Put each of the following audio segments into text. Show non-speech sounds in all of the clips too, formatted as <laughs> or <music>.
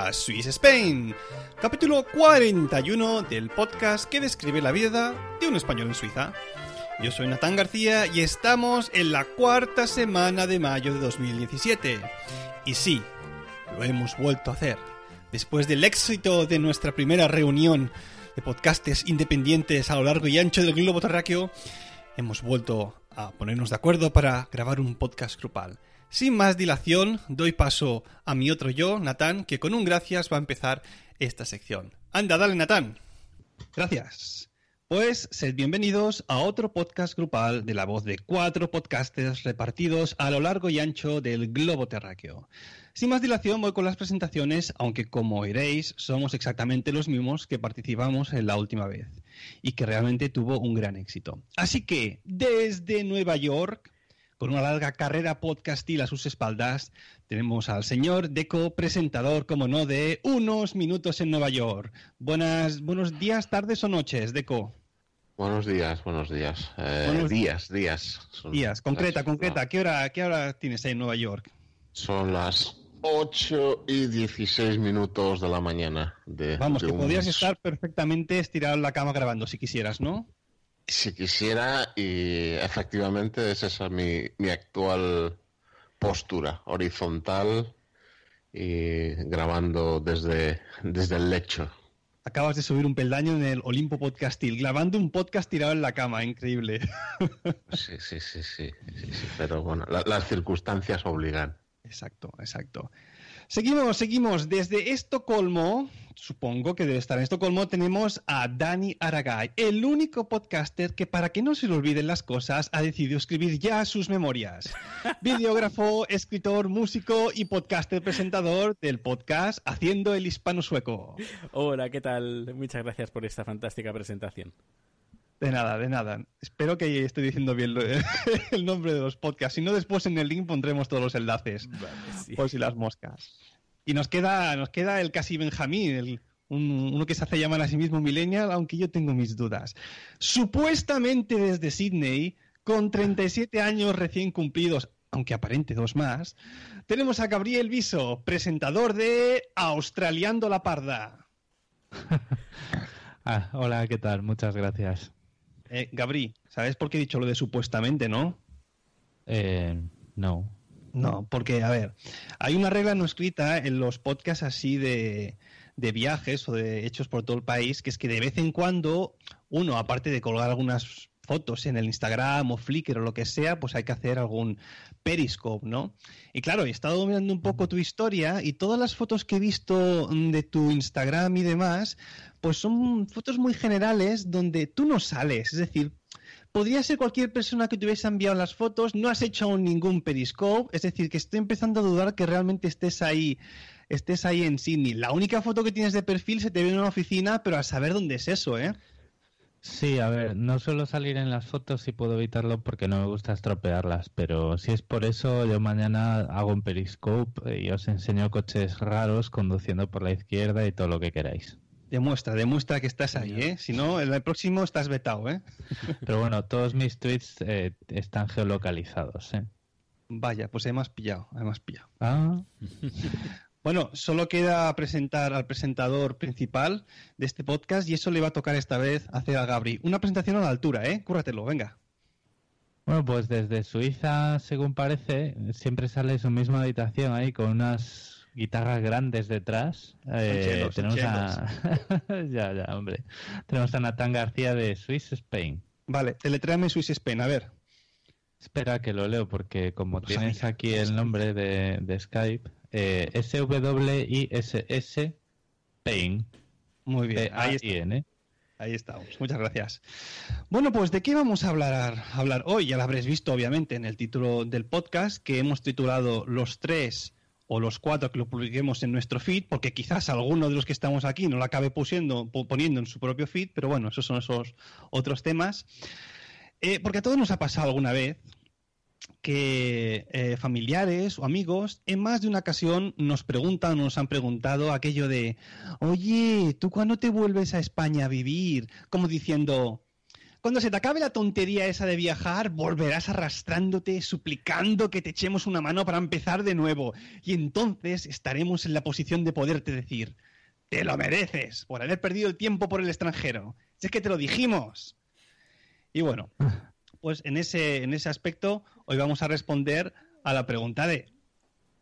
a Swiss Spain, capítulo 41 del podcast que describe la vida de un español en Suiza. Yo soy Natán García y estamos en la cuarta semana de mayo de 2017. Y sí, lo hemos vuelto a hacer. Después del éxito de nuestra primera reunión de podcastes independientes a lo largo y ancho del globo terráqueo, hemos vuelto a ponernos de acuerdo para grabar un podcast grupal. Sin más dilación, doy paso a mi otro yo, Natán, que con un gracias va a empezar esta sección. Anda, dale, Natán. Gracias. Pues sed bienvenidos a otro podcast grupal de la voz de cuatro podcasters repartidos a lo largo y ancho del globo terráqueo. Sin más dilación voy con las presentaciones, aunque como oiréis somos exactamente los mismos que participamos en la última vez y que realmente tuvo un gran éxito. Así que desde Nueva York con una larga carrera podcastil a sus espaldas, tenemos al señor Deco, presentador, como no, de Unos Minutos en Nueva York. Buenas, buenos días, tardes o noches, Deco. Buenos días, buenos días. Eh, buenos días, días. días, concreta, concreta. ¿Qué hora, ¿Qué hora tienes ahí en Nueva York? Son las 8 y 16 minutos de la mañana. De, Vamos, que podrías estar perfectamente estirado en la cama grabando si quisieras, ¿no? Si quisiera, y efectivamente es esa mi, mi actual postura, horizontal y grabando desde, desde el lecho. Acabas de subir un peldaño en el Olimpo Podcastil, grabando un podcast tirado en la cama, increíble. <laughs> Sí, sí, sí, sí, pero bueno, las circunstancias obligan. Exacto, exacto. Seguimos, seguimos. Desde Estocolmo, supongo que debe estar en Estocolmo, tenemos a Dani Aragay, el único podcaster que para que no se le olviden las cosas ha decidido escribir ya sus memorias. <laughs> Videógrafo, escritor, músico y podcaster presentador del podcast Haciendo el Hispano Sueco. Hola, ¿qué tal? Muchas gracias por esta fantástica presentación. De nada, de nada. Espero que esté diciendo bien <laughs> el nombre de los podcasts. Si no, después en el link pondremos todos los enlaces. Por si las moscas. Y nos queda, nos queda el casi Benjamín, el, uno que se hace llamar a sí mismo Millennial, aunque yo tengo mis dudas. Supuestamente desde Sydney, con 37 años recién cumplidos, aunque aparente dos más, tenemos a Gabriel Viso, presentador de Australiando la Parda. <laughs> ah, hola, ¿qué tal? Muchas gracias. Eh, Gabri, ¿sabes por qué he dicho lo de supuestamente, no? Eh, no. No, porque, a ver, hay una regla no escrita en los podcasts así de, de viajes o de hechos por todo el país, que es que de vez en cuando uno, aparte de colgar algunas fotos en el Instagram o Flickr o lo que sea, pues hay que hacer algún periscope, ¿no? Y claro, he estado mirando un poco tu historia y todas las fotos que he visto de tu Instagram y demás, pues son fotos muy generales donde tú no sales, es decir, podría ser cualquier persona que te hubiese enviado las fotos, no has hecho ningún periscope, es decir, que estoy empezando a dudar que realmente estés ahí estés ahí en Sydney. La única foto que tienes de perfil se te ve en una oficina, pero a saber dónde es eso, ¿eh? Sí, a ver, no suelo salir en las fotos si puedo evitarlo porque no me gusta estropearlas, pero si es por eso, yo mañana hago un periscope y os enseño coches raros conduciendo por la izquierda y todo lo que queráis. Demuestra, demuestra que estás ahí, ¿eh? Si no, el próximo estás vetado, ¿eh? <laughs> Pero bueno, todos mis tweets eh, están geolocalizados, ¿eh? Vaya, pues hemos pillado, hemos pillado. Ah. <laughs> Bueno, solo queda presentar al presentador principal de este podcast y eso le va a tocar esta vez hacer a Gabri. Una presentación a la altura, ¿eh? Cúrratelo, venga. Bueno, pues desde Suiza, según parece, siempre sale su misma habitación ahí con unas guitarras grandes detrás. Eh, tenemos a... <laughs> ya, ya, hombre. Tenemos a Natán García de Swiss Spain. Vale, teletréame Swiss Spain, a ver. Espera que lo leo porque como pues tienes aquí el nombre de, de Skype, eh, S-W-I-S-S Pain. Muy bien, ahí, está. ahí estamos. Muchas gracias. Bueno, pues ¿de qué vamos a hablar, hablar hoy? Ya lo habréis visto, obviamente, en el título del podcast, que hemos titulado Los tres o los cuatro que lo publiquemos en nuestro feed, porque quizás alguno de los que estamos aquí no lo acabe poniendo en su propio feed, pero bueno, esos son esos otros temas. Eh, porque a todos nos ha pasado alguna vez que eh, familiares o amigos en más de una ocasión nos preguntan o nos han preguntado aquello de, oye, ¿tú cuándo te vuelves a España a vivir? Como diciendo, Cuando se te acabe la tontería esa de viajar, volverás arrastrándote, suplicando que te echemos una mano para empezar de nuevo. Y entonces estaremos en la posición de poderte decir, te lo mereces por haber perdido el tiempo por el extranjero. Si es que te lo dijimos. Y bueno, pues en ese, en ese aspecto, hoy vamos a responder a la pregunta de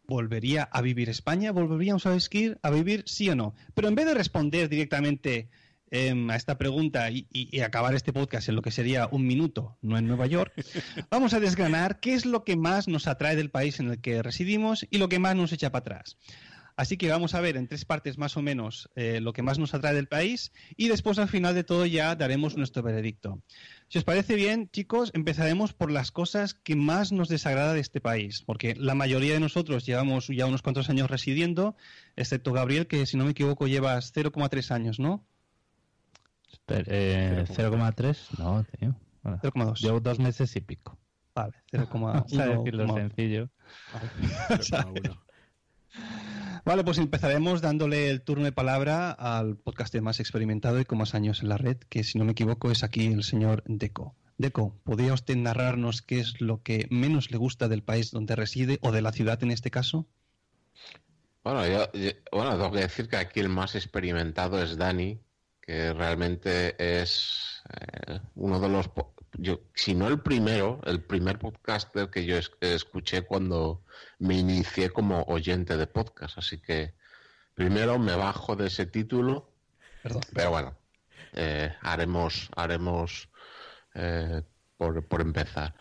¿volvería a vivir España? ¿Volveríamos a vivir, a vivir sí o no? Pero en vez de responder directamente Em, a esta pregunta y, acabar este podcast en lo que sería un minuto, no en Nueva York, <laughs> vamos a desgranar qué es lo que más nos atrae del país en el que residimos y lo que más nos echa para atrás. Así que vamos a ver en tres partes más o menos eh, lo que más nos atrae del país y después al final de todo ya daremos nuestro veredicto. Si os parece bien, chicos, empezaremos por las cosas que más nos desagrada de este país, porque la mayoría de nosotros llevamos ya unos cuantos años residiendo, excepto Gabriel, que si no me equivoco llevas 0,3 años, ¿no? Eh, 0,3, no, tío. 0,2. Llevo dos meses y pico. Vale, 0,1. <laughs> lo sencillo. <laughs> Vale. pues empezaremos dándole el turno de palabra al podcaster más experimentado y con más años en la red, que si no me equivoco es aquí el señor Deco. Deco, ¿podría usted narrarnos qué es lo que menos le gusta del país donde reside o de la ciudad en este caso? Bueno, yo, bueno, tengo que decir que aquí el más experimentado es Dani, que realmente es eh, uno de los, yo, si no el primero, el primer podcaster que yo escuché cuando me inicié como oyente de podcast. Así que primero me bajo de ese título, pero bueno, eh, haremos, haremos eh, por, por, empezar.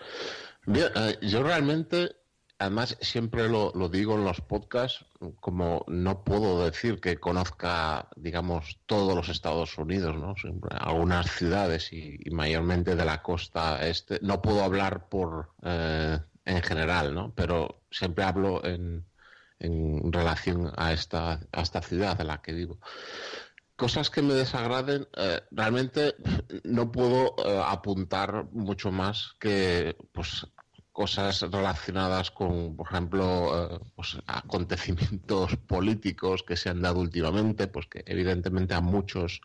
Bien, yo realmente Además, siempre lo, digo en los podcasts, como no puedo decir que conozca, digamos, todos los Estados Unidos, ¿no? algunas ciudades y, mayormente de la costa este. No puedo hablar por eh, en general, ¿no? Pero siempre hablo en, en relación a esta, a esta ciudad en la que vivo cosas que me desagraden, eh, realmente no puedo eh, apuntar mucho más que pues cosas relacionadas con, por ejemplo, eh, pues, acontecimientos <laughs> políticos que se han dado últimamente, pues que evidentemente a muchos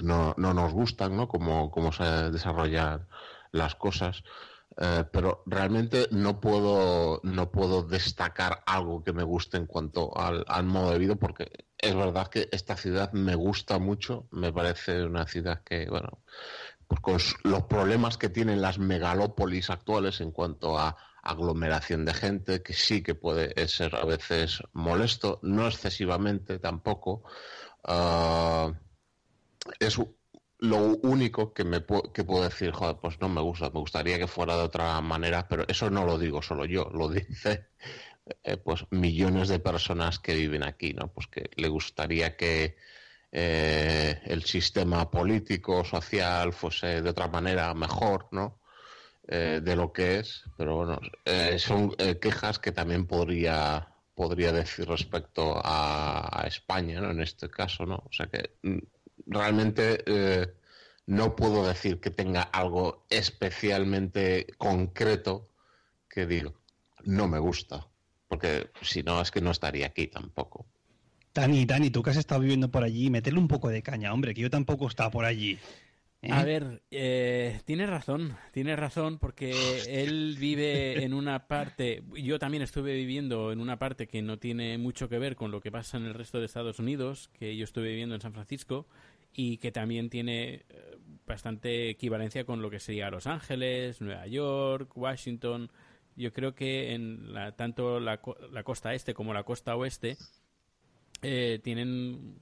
no, no nos gustan, ¿no? Como, cómo se desarrollan las cosas. Eh, pero realmente no puedo, no puedo destacar algo que me guste en cuanto al, al, modo de vida, porque es verdad que esta ciudad me gusta mucho, me parece una ciudad que, bueno, con los problemas que tienen las megalópolis actuales en cuanto a aglomeración de gente, que sí que puede ser a veces molesto, no excesivamente tampoco. Ah, es lo único que me que puedo decir, joder, pues no me gusta, me gustaría que fuera de otra manera, pero eso no lo digo solo yo, lo dice eh, pues millones de personas que viven aquí, ¿no? Pues que le gustaría que eh, el sistema político, social fuese de otra manera mejor, ¿no? Eh, de lo que es, pero bueno, eh, son quejas que también podría podría decir respecto a, España, ¿no? En este caso, ¿no? O sea que mm, realmente no puedo decir que tenga algo especialmente concreto que digo, no me gusta, porque si no es que no estaría aquí tampoco. Dani, Dani, tú que has estado viviendo por allí, metele un poco de caña, hombre, que yo tampoco estaba por allí. ¿eh? A ver, eh, tienes razón, tienes razón, porque él vive en una parte, yo también estuve viviendo en una parte que no tiene mucho que ver con lo que pasa en el resto de Estados Unidos, que yo estuve viviendo en San Francisco y que también tiene eh, bastante equivalencia con lo que sería Los Ángeles, Nueva York, Washington. Yo creo que en la, tanto la, la costa este como la costa oeste eh, tienen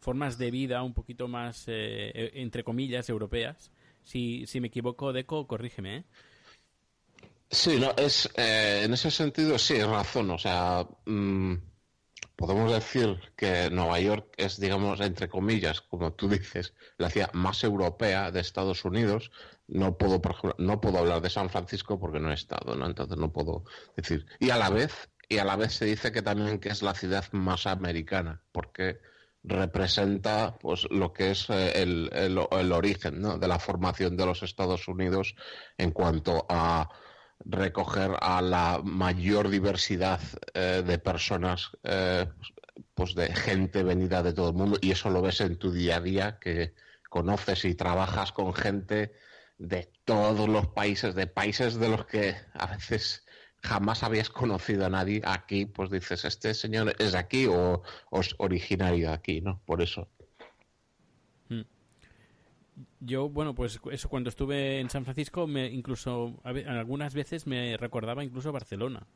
formas de vida un poquito más, eh, e, entre comillas, europeas. Si, si me equivoco, Deco, corrígeme. ¿eh? Sí, no, es, en ese sentido sí, es razón. O sea, mm, podemos decir que Nueva York es, digamos, entre comillas, como tú dices, la ciudad más europea de Estados Unidos. No puedo, no puedo hablar de San Francisco porque no he estado, ¿no? Entonces no puedo decir. Y a la vez y a la vez se dice que también que es la ciudad más americana, porque representa pues lo que es eh, el, el, origen ¿no? de la formación de los Estados Unidos en cuanto a recoger a la mayor diversidad eh, de personas eh, pues de gente venida de todo el mundo y eso lo ves en tu día a día que conoces y trabajas con gente de todos los países, de países de los que a veces jamás habías conocido a nadie. Aquí, pues dices, este señor es de aquí o, es originario de aquí, ¿no? Por eso. Mm. Yo, bueno, pues eso cuando estuve en San Francisco, me incluso algunas veces me recordaba incluso Barcelona.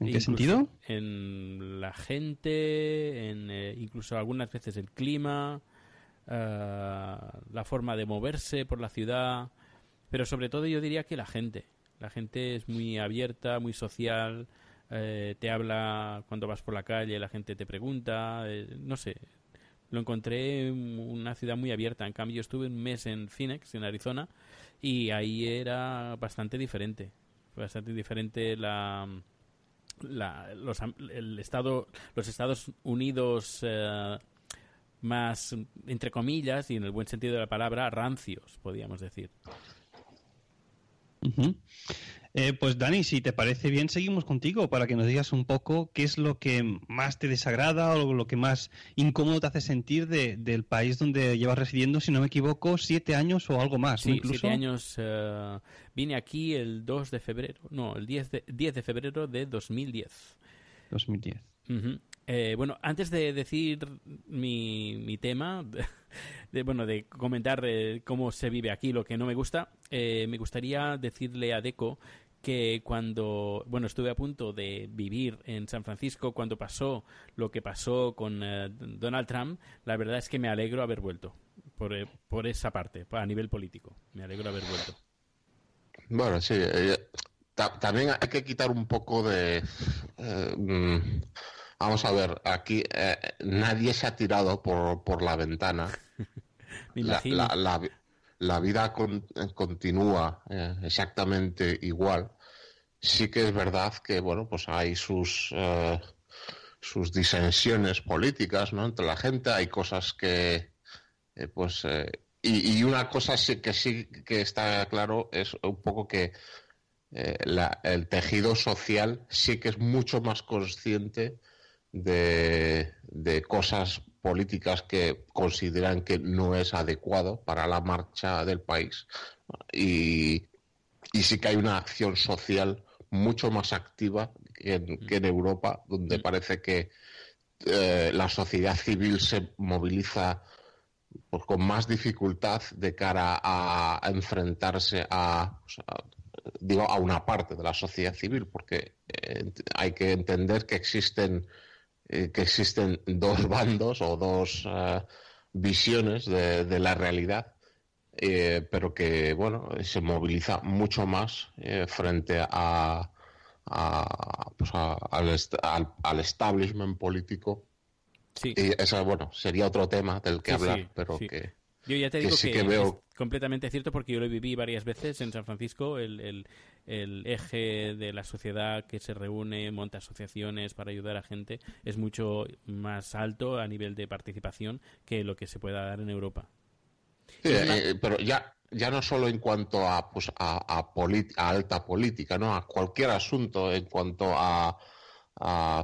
¿En qué sentido? En la gente, en eh, incluso algunas veces el clima, eh, la forma de moverse por la ciudad, pero sobre todo yo diría que la gente. La gente es muy abierta, muy social, eh, te habla cuando vas por la calle, la gente te pregunta, no sé. Lo encontré en una ciudad muy abierta. En cambio, estuve un mes en Phoenix, en Arizona, y ahí era bastante diferente. Bastante diferente la, los, el estado, los Estados Unidos eh, más, entre comillas, y en el buen sentido de la palabra, rancios, podríamos decir. Eh, pues Dani, si te parece bien, seguimos contigo para que nos digas un poco qué es lo que más te desagrada o lo que más incómodo te hace sentir del país donde llevas residiendo, si no me equivoco, siete años o algo más. Sí, siete años. Eh, vine aquí el 2 de febrero, no, el 10 de, 10 de febrero de 2010. 2010. Eh, bueno, antes de decir mi, mi tema, <laughs> de, bueno, de comentar cómo se vive aquí, lo que no me gusta, me gustaría decirle a Deco que cuando, bueno, estuve a punto de vivir en San Francisco cuando pasó lo que pasó con eh, Donald Trump, la verdad es que me alegro haber vuelto por, eh, por esa parte, a nivel político. Me alegro haber vuelto. Bueno, sí. Eh, también hay que quitar un poco de... Vamos a ver, aquí nadie se ha tirado por, por la ventana. <laughs> la, la, la vida continúa eh, exactamente igual. Sí que es verdad que, bueno, pues hay sus, eh, sus disensiones políticas, ¿no? Entre la gente hay cosas que, eh, pues, y, una cosa sí, que sí que está claro es un poco que el tejido social sí que es mucho más consciente de, de cosas políticas que consideran que no es adecuado para la marcha del país. Y, sí que hay una acción social mucho más activa que en, Europa, donde parece que eh, la sociedad civil se moviliza pues, con más dificultad de cara a, enfrentarse a, digo, a una parte de la sociedad civil, porque eh, hay que entender que existen eh, que existen <laughs> dos bandos o dos eh, visiones de, la realidad, eh, pero que bueno se moviliza mucho más frente a, pues al, establishment político. Sí. Y eso bueno sería otro tema del que hablar, pero que yo ya te digo que, es completamente cierto porque yo lo viví varias veces en San Francisco, el, eje de la sociedad que se reúne, monta asociaciones para ayudar a gente, es mucho más alto a nivel de participación que lo que se pueda dar en Europa. Sí, eh, pero ya, ya no solo en cuanto a, pues, a, a alta política, ¿no? A cualquier asunto en cuanto a a,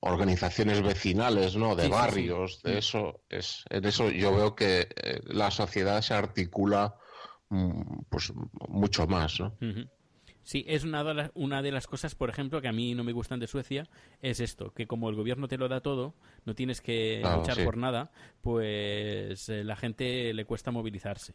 organizaciones vecinales, ¿no? De barrios, de mm. eso es, en eso yo veo que eh, la sociedad se articula mm, pues mucho más, ¿no? Sí, es una de, las, una de las cosas, por ejemplo, que a mí no me gustan de Suecia, es esto, que como el gobierno te lo da todo, no tienes que luchar por nada, pues eh, la gente le cuesta movilizarse.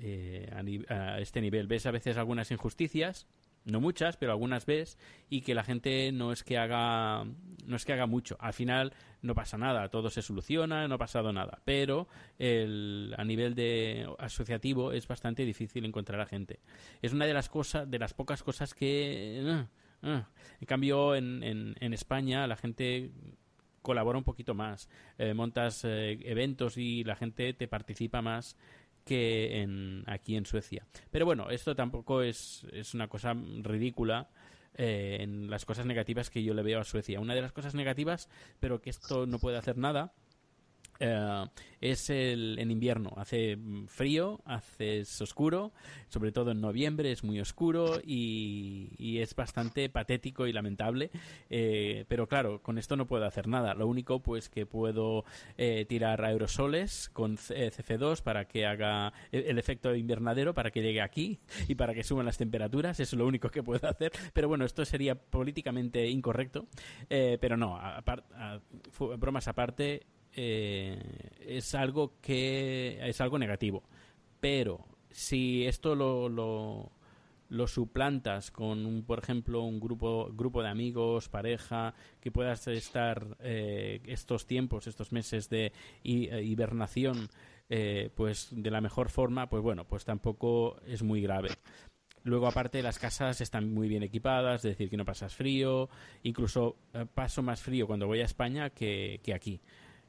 Eh, a, este nivel. Ves a veces algunas injusticias no muchas, pero algunas ves y que la gente no es que haga no es que haga mucho. Al final no pasa nada, todo se soluciona, no ha pasado nada, pero el, a nivel de asociativo es bastante difícil encontrar a gente. Es una de las cosas de las pocas cosas que eh, eh. en cambio en, en, España la gente colabora un poquito más, eh, montas eventos y la gente te participa más que en, aquí en Suecia. Pero bueno, esto tampoco es, es una cosa ridícula eh, en las cosas negativas que yo le veo a Suecia. Una de las cosas negativas, pero que esto no puede hacer nada, eh, es el, en invierno. Hace frío, hace oscuro, sobre todo en noviembre es muy oscuro y, es bastante patético y lamentable. Eh, pero claro, con esto no puedo hacer nada. Lo único pues que puedo eh, tirar aerosoles con CF2 para que haga el efecto invernadero, para que llegue aquí y para que suban las temperaturas. Eso es lo único que puedo hacer. Pero bueno, esto sería políticamente incorrecto. pero no, bromas aparte, eh, es algo que es algo negativo. Pero si esto lo, lo, suplantas con, un, por ejemplo, un grupo, grupo de amigos, pareja, que puedas estar eh, estos tiempos, estos meses de eh, hibernación, pues de la mejor forma, pues bueno, pues tampoco es muy grave. Luego, aparte, las casas están muy bien equipadas, es decir, que no pasas frío. Incluso paso más frío cuando voy a España que, que aquí.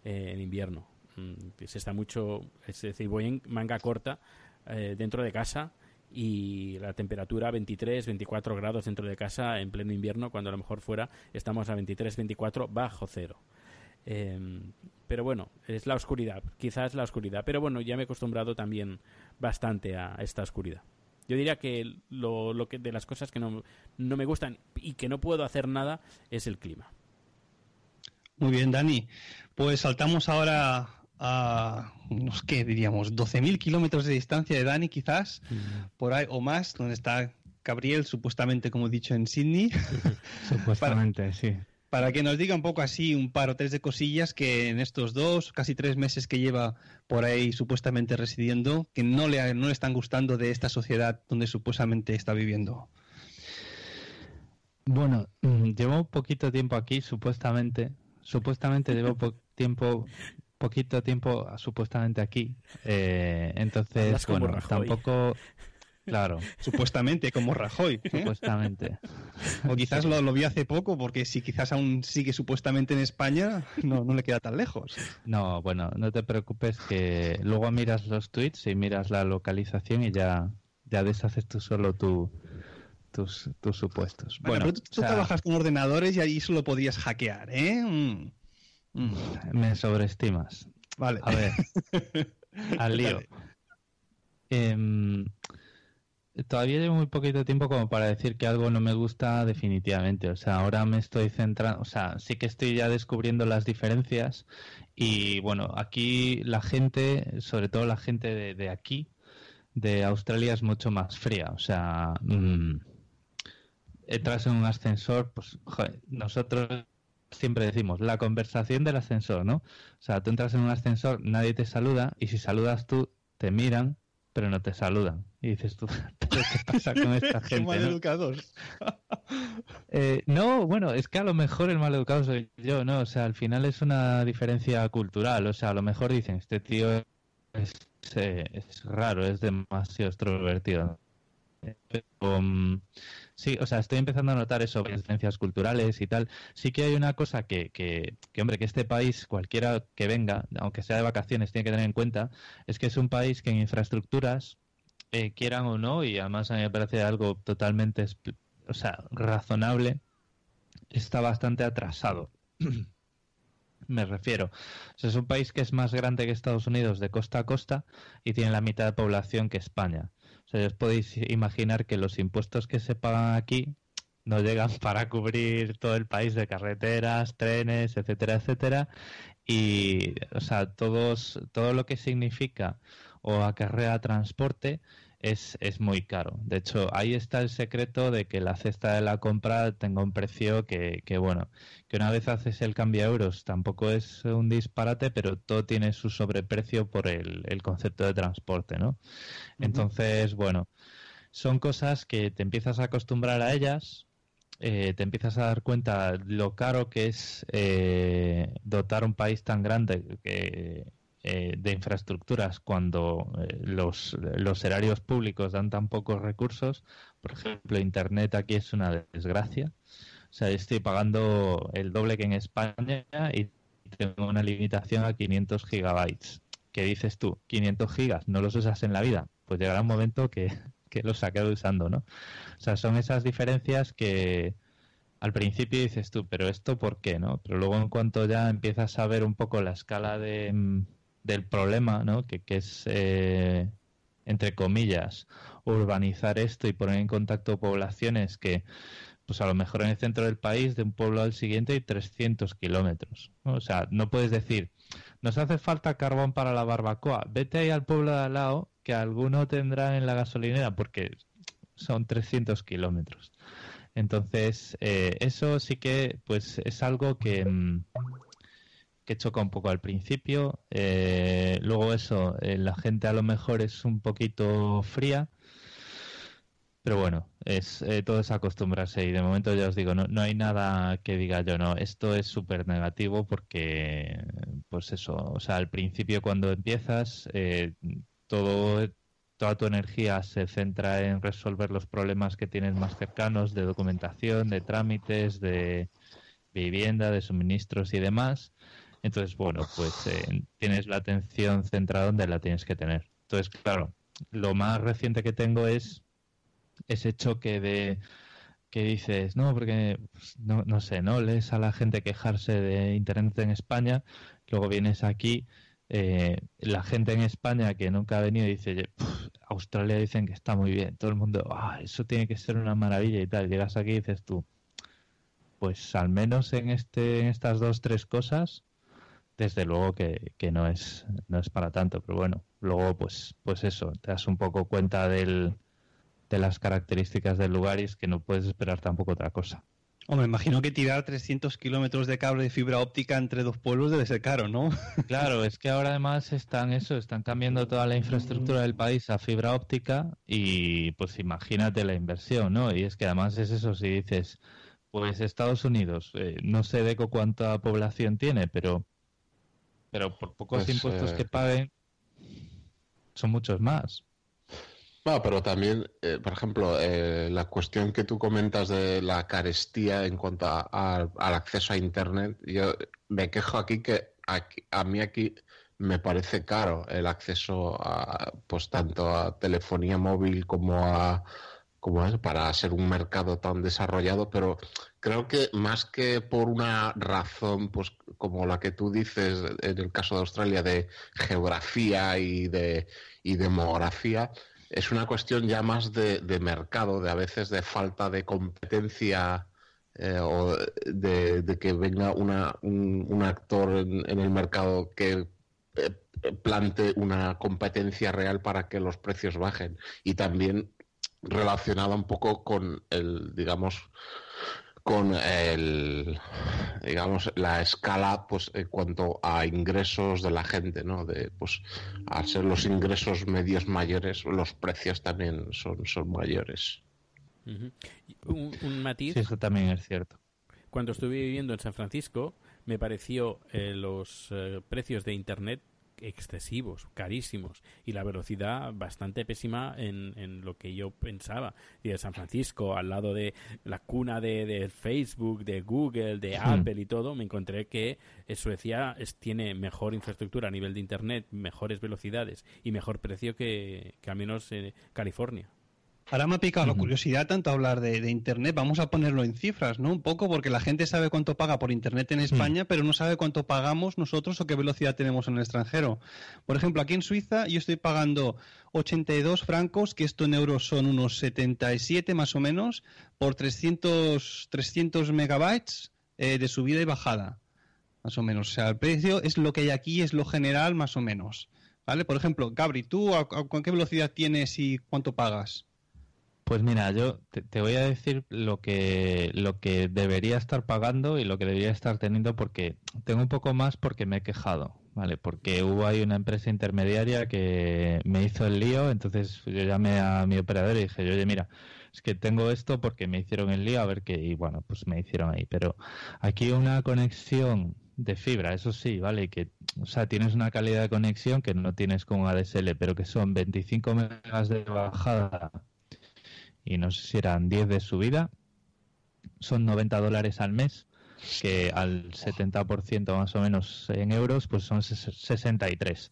Eh, en invierno. Mm, se está mucho, es decir, voy en manga corta eh, dentro de casa y la temperatura 23, 24 grados dentro de casa en pleno invierno, cuando a lo mejor fuera estamos a 23, 24 bajo cero. Em, pero bueno, es la oscuridad, quizás la oscuridad. Pero bueno, ya me he acostumbrado también bastante a esta oscuridad. Yo diría que lo, lo que de las cosas que no, no me gustan y que no puedo hacer nada es el clima. Muy bien, Dani. Pues saltamos ahora a unos, ¿qué diríamos? 12.000 kilómetros de distancia de Dani, quizás, por ahí o más, donde está Gabriel, supuestamente, como he dicho, en Sydney. <laughs> supuestamente, sí. Para que nos diga un poco así, un par o tres de cosillas que en estos dos, casi tres meses que lleva por ahí supuestamente residiendo, que no le, no le están gustando de esta sociedad donde supuestamente está viviendo. Bueno, mm, llevo poquito tiempo aquí, supuestamente, supuestamente llevo <laughs> tiempo, poquito tiempo supuestamente aquí. Eh, entonces, bueno, tampoco... Claro. <laughs> Supuestamente, como Rajoy. ¿eh? Supuestamente. O quizás lo, lo, vi hace poco, porque si quizás aún sigue supuestamente en España, no, no le queda tan lejos. No, bueno, no te preocupes que luego miras los tweets y miras la localización y ya, ya deshaces tú solo tu, tus, tus supuestos. Bueno, pero tú, trabajas con ordenadores y ahí solo podías hackear, ¿eh? Mm. Mm. Me sobreestimas. Vale. A ver, <laughs> al lío. Em, todavía llevo muy poquito tiempo como para decir que algo no me gusta definitivamente. O sea, ahora me estoy centrando, o sea, sí que estoy ya descubriendo las diferencias y bueno, aquí la gente, sobre todo la gente de, aquí, de Australia es mucho más fría. O sea, mm, entras en un ascensor, pues nosotros siempre decimos la conversación del ascensor, ¿no? O sea, tú entras en un ascensor, nadie te saluda y si saludas tú, te miran, pero no te saludan. Y dices tú, <laughs> ¿qué pasa con esta <laughs> gente? mal educados. <laughs> Eh, no, bueno, es que a lo mejor el mal educado soy yo, ¿no? O sea, al final es una diferencia cultural. O sea, a lo mejor dicen, este tío es, eh, es raro, es demasiado extrovertido. Um, sí, o sea, estoy empezando a notar eso, diferencias culturales y tal. Sí que hay una cosa que, que, hombre, que este país, cualquiera que venga, aunque sea de vacaciones, tiene que tener en cuenta, es que es un país que en infraestructuras, eh, quieran o no, y además a mí me parece algo totalmente, o sea, razonable, está bastante atrasado. <clears throat> me refiero. O sea, es un país que es más grande que Estados Unidos de costa a costa y tiene la mitad de población que España. O sea, os podéis imaginar que los impuestos que se pagan aquí no llegan <laughs> para cubrir todo el país de carreteras, trenes, etcétera, etcétera. Y, o sea, todos, todo lo que significa o acarrea transporte es, es muy caro. De hecho, ahí está el secreto de que la cesta de la compra tenga un precio que, que bueno, que una vez haces el cambio a euros tampoco es un disparate, pero todo tiene su sobreprecio por el, el concepto de transporte, ¿no? Entonces, bueno, son cosas que te empiezas a acostumbrar a ellas, eh, te empiezas a dar cuenta lo caro que es eh, dotar un país tan grande que eh, de infraestructuras cuando eh, los, los erarios públicos dan tan pocos recursos. Por ejemplo, Internet aquí es una desgracia. O sea, estoy pagando el doble que en España y tengo una limitación a 500 gigabytes. ¿Qué dices tú? 500 gigas, no los usas en la vida. Pues llegará un momento que, <laughs> que los acabo usando, ¿no? O sea, son esas diferencias que, al principio dices tú, pero esto por qué, ¿no? Pero luego en cuanto ya empiezas a ver un poco la escala de, mm, del problema, ¿no? Que, que es, eh, entre comillas, urbanizar esto y poner en contacto poblaciones que, pues a lo mejor en el centro del país, de un pueblo al siguiente hay 300 kilómetros. O sea, no puedes decir, nos hace falta carbón para la barbacoa, vete ahí al pueblo de al lado que alguno tendrá en la gasolinera porque son 300 kilómetros. Entonces, eh, eso sí que pues es algo que, mm, que choca un poco al principio. Eh, luego eso, eh, la gente a lo mejor es un poquito fría. Pero bueno, es todo es acostumbrarse y de momento ya os digo, no, no hay nada que diga yo, no, esto es súper negativo porque, pues eso, o sea, al principio cuando empiezas, todo toda tu energía se centra en resolver los problemas que tienes más cercanos de documentación, de trámites, de vivienda, de suministros y demás. Entonces, bueno, pues eh, tienes la atención centrada donde la tienes que tener. Entonces, claro, lo más reciente que tengo es ese choque de que dices, no, porque pues, no, no sé, ¿no? Lees a la gente quejarse de Internet en España, luego vienes aquí eh, la gente en España que nunca ha venido dice, Australia dicen que está muy bien, todo el mundo, ah, eso tiene que ser una maravilla y tal. Llegas aquí y dices tú, pues al menos en este, en estas dos, tres cosas, desde luego que, no es, no es para tanto, pero bueno, luego pues, pues eso, te das un poco cuenta del, de las características del lugar y es que no puedes esperar tampoco otra cosa. Hombre, imagino que tirar 300 kilómetros de cable de fibra óptica entre dos pueblos debe ser caro, ¿no? <laughs> Claro, es que ahora además están eso, están cambiando toda la infraestructura del país a fibra óptica y pues imagínate la inversión, ¿no? Y es que además es eso, si dices, pues Estados Unidos, eh, no sé de cuánta población tiene, pero, pero por pocos pues, impuestos que eh, paguen, son muchos más. Pero también, eh, por ejemplo, eh, la cuestión que tú comentas de la carestía en cuanto al acceso a Internet, yo me quejo aquí que a mí aquí me parece caro el acceso a, pues tanto a telefonía móvil como a como es para ser un mercado tan desarrollado, pero creo que más que por una razón, pues como la que tú dices en el caso de Australia de geografía y de y demografía, es una cuestión ya más de, mercado, de a veces de falta de competencia eh, o de, que venga un, actor en, el mercado que eh, plante una competencia real para que los precios bajen. Y también relacionada un poco con el, digamos, con el digamos la escala pues en cuanto a ingresos de la gente no de pues al ser los ingresos medios mayores los precios también son son mayores. Un, matiz. Sí, eso también es cierto. Cuando estuve viviendo en San Francisco me pareció eh, los eh, precios de internet excesivos, carísimos y la velocidad bastante pésima en, en lo que yo pensaba. Y de San Francisco, al lado de la cuna de, Facebook, de Google, de Apple y todo, me encontré que Suecia tiene mejor infraestructura a nivel de Internet, mejores velocidades y mejor precio que, que al menos en California. Ahora me ha picado la curiosidad tanto hablar de, Internet. Vamos a ponerlo en cifras, ¿no? Un poco porque la gente sabe cuánto paga por Internet en España, pero no sabe cuánto pagamos nosotros o qué velocidad tenemos en el extranjero. Por ejemplo, aquí en Suiza yo estoy pagando 82 francos, que esto en euros son unos 77 más o menos, por 300, 300 megabytes eh, de subida y bajada. Más o menos. O sea, el precio es lo que hay aquí, es lo general más o menos. ¿Vale? Por ejemplo, Gabri, ¿tú a, a qué velocidad tienes y cuánto pagas? Pues mira, yo te, voy a decir lo que, lo que debería estar pagando y lo que debería estar teniendo porque tengo un poco más porque me he quejado, ¿vale? Porque hubo ahí una empresa intermediaria que me hizo el lío, entonces yo llamé a mi operador y dije, oye, mira, es que tengo esto porque me hicieron el lío, a ver qué, y bueno, pues me hicieron ahí, pero aquí una conexión de fibra, eso sí, ¿vale? Que, o sea, tienes una calidad de conexión que no tienes con ADSL, pero que son 25 megas de bajada y no sé si eran 10 de subida, son 90 dólares al mes, que al 70% más o menos en euros, pues son 63.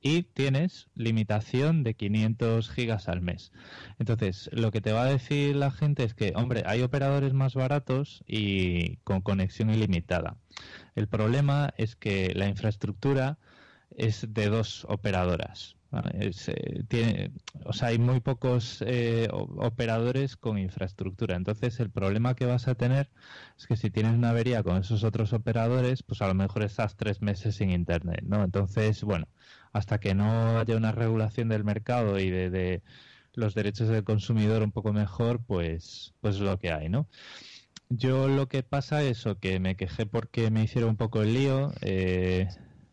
y tienes limitación de 500 gigas al mes. Entonces, lo que te va a decir la gente es que, hombre, hay operadores más baratos y con conexión ilimitada. El problema es que la infraestructura es de dos operadoras. Eh, tiene, o sea, hay muy pocos eh, operadores con infraestructura. Entonces, el problema que vas a tener es que si tienes una avería con esos otros operadores, pues a lo mejor estás tres meses sin internet, ¿no? Entonces, bueno, hasta que no haya una regulación del mercado y de, los derechos del consumidor un poco mejor, pues, pues es lo que hay, ¿no? Yo lo que pasa es que me quejé porque me hicieron un poco el lío. Eh,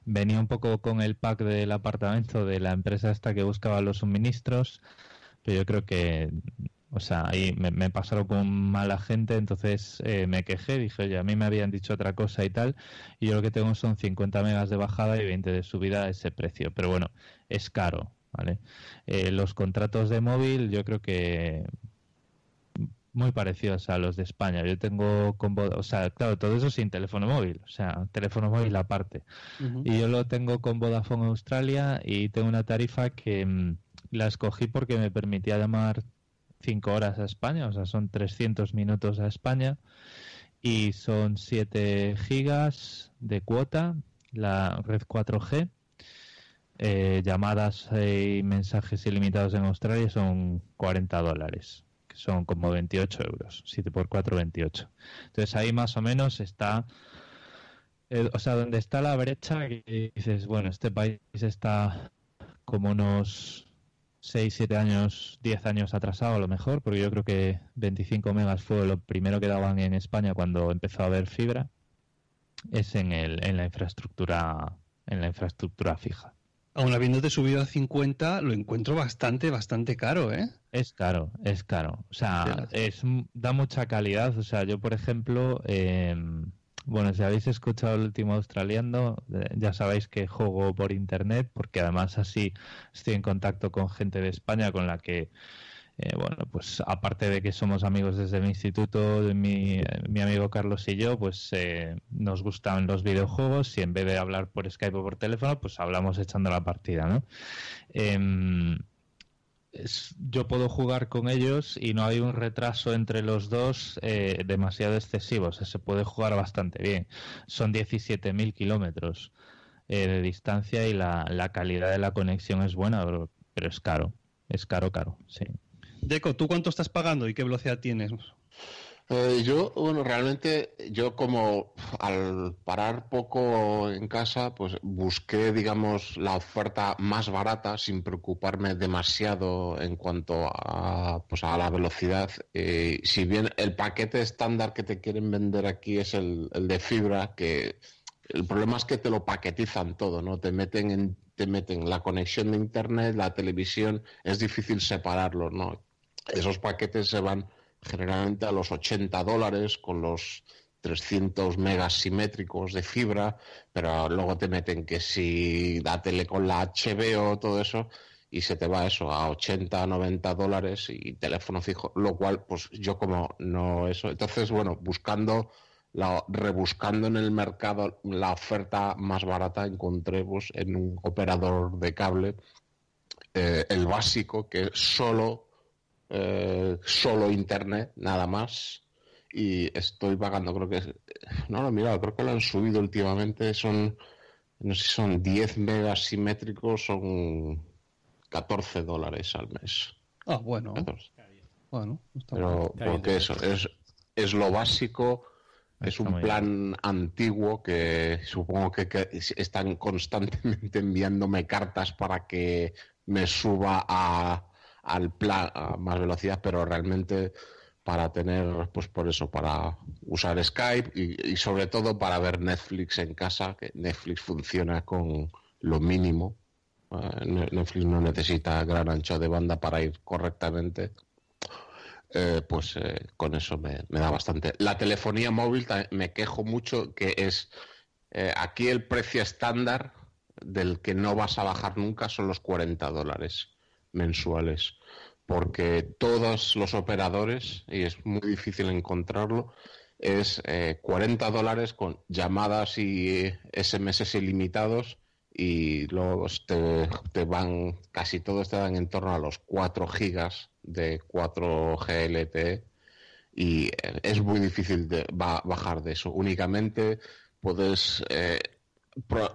venía un poco con el pack del apartamento de la empresa esta que buscaba los suministros, pero yo creo que, o sea, ahí me, pasaron con mala gente, entonces eh, me quejé, dije, oye, a mí me habían dicho otra cosa y tal, y yo lo que tengo son 50 megas de bajada y 20 de subida a ese precio, pero bueno, es caro, ¿vale? Eh, los contratos de móvil yo creo que muy parecidos a los de España. Yo tengo con o sea, claro, todo eso sin teléfono móvil, o sea, teléfono móvil aparte. Y yo lo tengo con Vodafone Australia y tengo una tarifa que mm, la escogí porque me permitía llamar 5 horas a España, o sea, son 300 minutos a España y son 7 gigas de cuota, la red 4G. Eh, llamadas y mensajes ilimitados en Australia son 40 dólares son como 28 euros, 7 por 4, 28. Entonces ahí más o menos está, o sea, donde está la brecha, que dices, bueno, este país está como unos 6, 7 años, 10 años atrasado a lo mejor, porque yo creo que 25 megas fue lo primero que daban en España cuando empezó a haber fibra, es en, el, en la infraestructura en la infraestructura fija. Aún habiéndote subido a 50, lo encuentro bastante, bastante caro, ¿eh? Es caro, es caro. O sea, es, da mucha calidad. O sea, yo, por ejemplo, em, bueno, si habéis escuchado el último australiano, eh, ya sabéis que juego por internet, porque además así estoy en contacto con gente de España con la que eh, bueno, pues aparte de que somos amigos desde el instituto, mi, mi amigo Carlos y yo, pues eh, nos gustan los videojuegos y en vez de hablar por Skype o por teléfono, pues hablamos echando la partida, ¿no? Em, yo puedo jugar con ellos y no hay un retraso entre los dos eh, demasiado excesivo, o sea, se puede jugar bastante bien. Son 17.000 kilómetros de distancia y la, la calidad de la conexión es buena, pero es caro, es caro, caro, sí. Deco, ¿tú cuánto estás pagando y qué velocidad tienes? Eh, yo, bueno, realmente yo como al parar poco en casa, pues busqué, digamos, la oferta más barata sin preocuparme demasiado en cuanto a, pues, a la velocidad. Eh, si bien el paquete estándar que te quieren vender aquí es el, el de fibra, que el problema es que te lo paquetizan todo, ¿no? Te meten en te meten la conexión de internet, la televisión, es difícil separarlo, ¿no? Esos paquetes se van generalmente a los 80 dólares con los 300 megas simétricos de fibra, pero luego te meten que si la tele con la HBO, todo eso, y se te va eso a 80, 90 dólares y teléfono fijo, lo cual, pues yo como no eso. Entonces, bueno, buscando, la, rebuscando en el mercado la oferta más barata, encontré pues, en un operador de cable eh, el básico, que solo eh, solo internet, nada más. Y estoy pagando, creo que no lo he mirado, creo que lo han subido últimamente, son, no sé si son 10 megas simétricos, son 14 dólares al mes. Ah, bueno. Bueno, Pero porque eso es, es lo básico. Es un plan antiguo que supongo que, que, están constantemente enviándome cartas para que me suba a, al plan a más velocidad, pero realmente para tener, pues por eso, para usar Skype y, sobre todo para ver Netflix en casa, que Netflix funciona con lo mínimo. Eh, Netflix no necesita gran ancho de banda para ir correctamente. Eh, pues eh, con eso me, me, da bastante. La telefonía móvil me quejo mucho que es aquí el precio estándar del que no vas a bajar nunca son los 40 dólares mensuales, porque todos los operadores, y es muy difícil encontrarlo, es 40 eh, dólares con llamadas y SMS ilimitados y luego te, te, van, casi todos te dan en torno a los 4 gigas de 4 GLTE y es muy difícil de bajar de eso. Únicamente puedes, eh,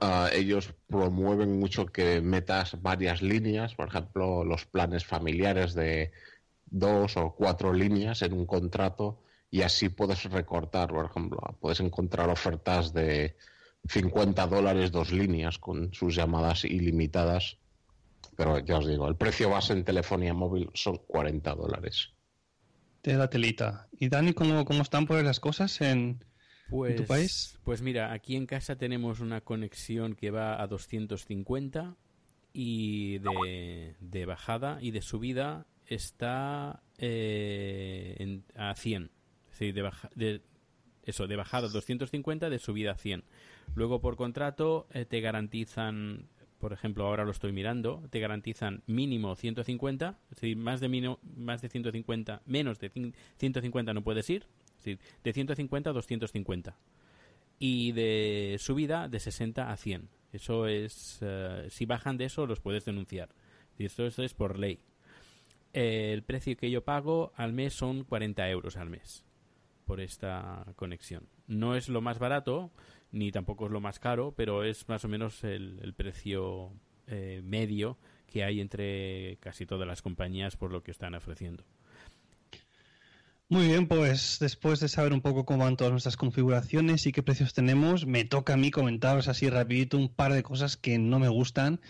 ah, ellos promueven mucho que metas varias líneas, por ejemplo, los planes familiares de dos o cuatro líneas en un contrato y así puedes recortar, por ejemplo, puedes encontrar ofertas de 50 dólares dos líneas con sus llamadas ilimitadas. Pero ya os digo, el precio base en telefonía móvil son 40 dólares. De la telita. ¿Y Dani, cómo, cómo están por las cosas en, pues, tu país? Pues mira, aquí en casa tenemos una conexión que va a 250 y de, de bajada y de subida está eh, a 100. Sí, de, de, eso, de bajada 250, de subida 100. Luego, por contrato, eh, te garantizan, por ejemplo, ahora lo estoy mirando, te garantizan mínimo 150, es decir, más de, más de 150, menos de 150 no puedes ir, es decir, de 150 a 250. Y de subida de 60 a 100. Eso es, eh, si bajan de eso, los puedes denunciar. Esto, es por ley. el precio que yo pago al mes son 40 euros al mes por esta conexión. No es lo más barato, ni tampoco es lo más caro, pero es más o menos el, precio eh, medio que hay entre casi todas las compañías por lo que están ofreciendo. Muy bien, pues después de saber un poco cómo van todas nuestras configuraciones y qué precios tenemos, me toca a mí comentaros así rapidito un par de cosas que no me gustan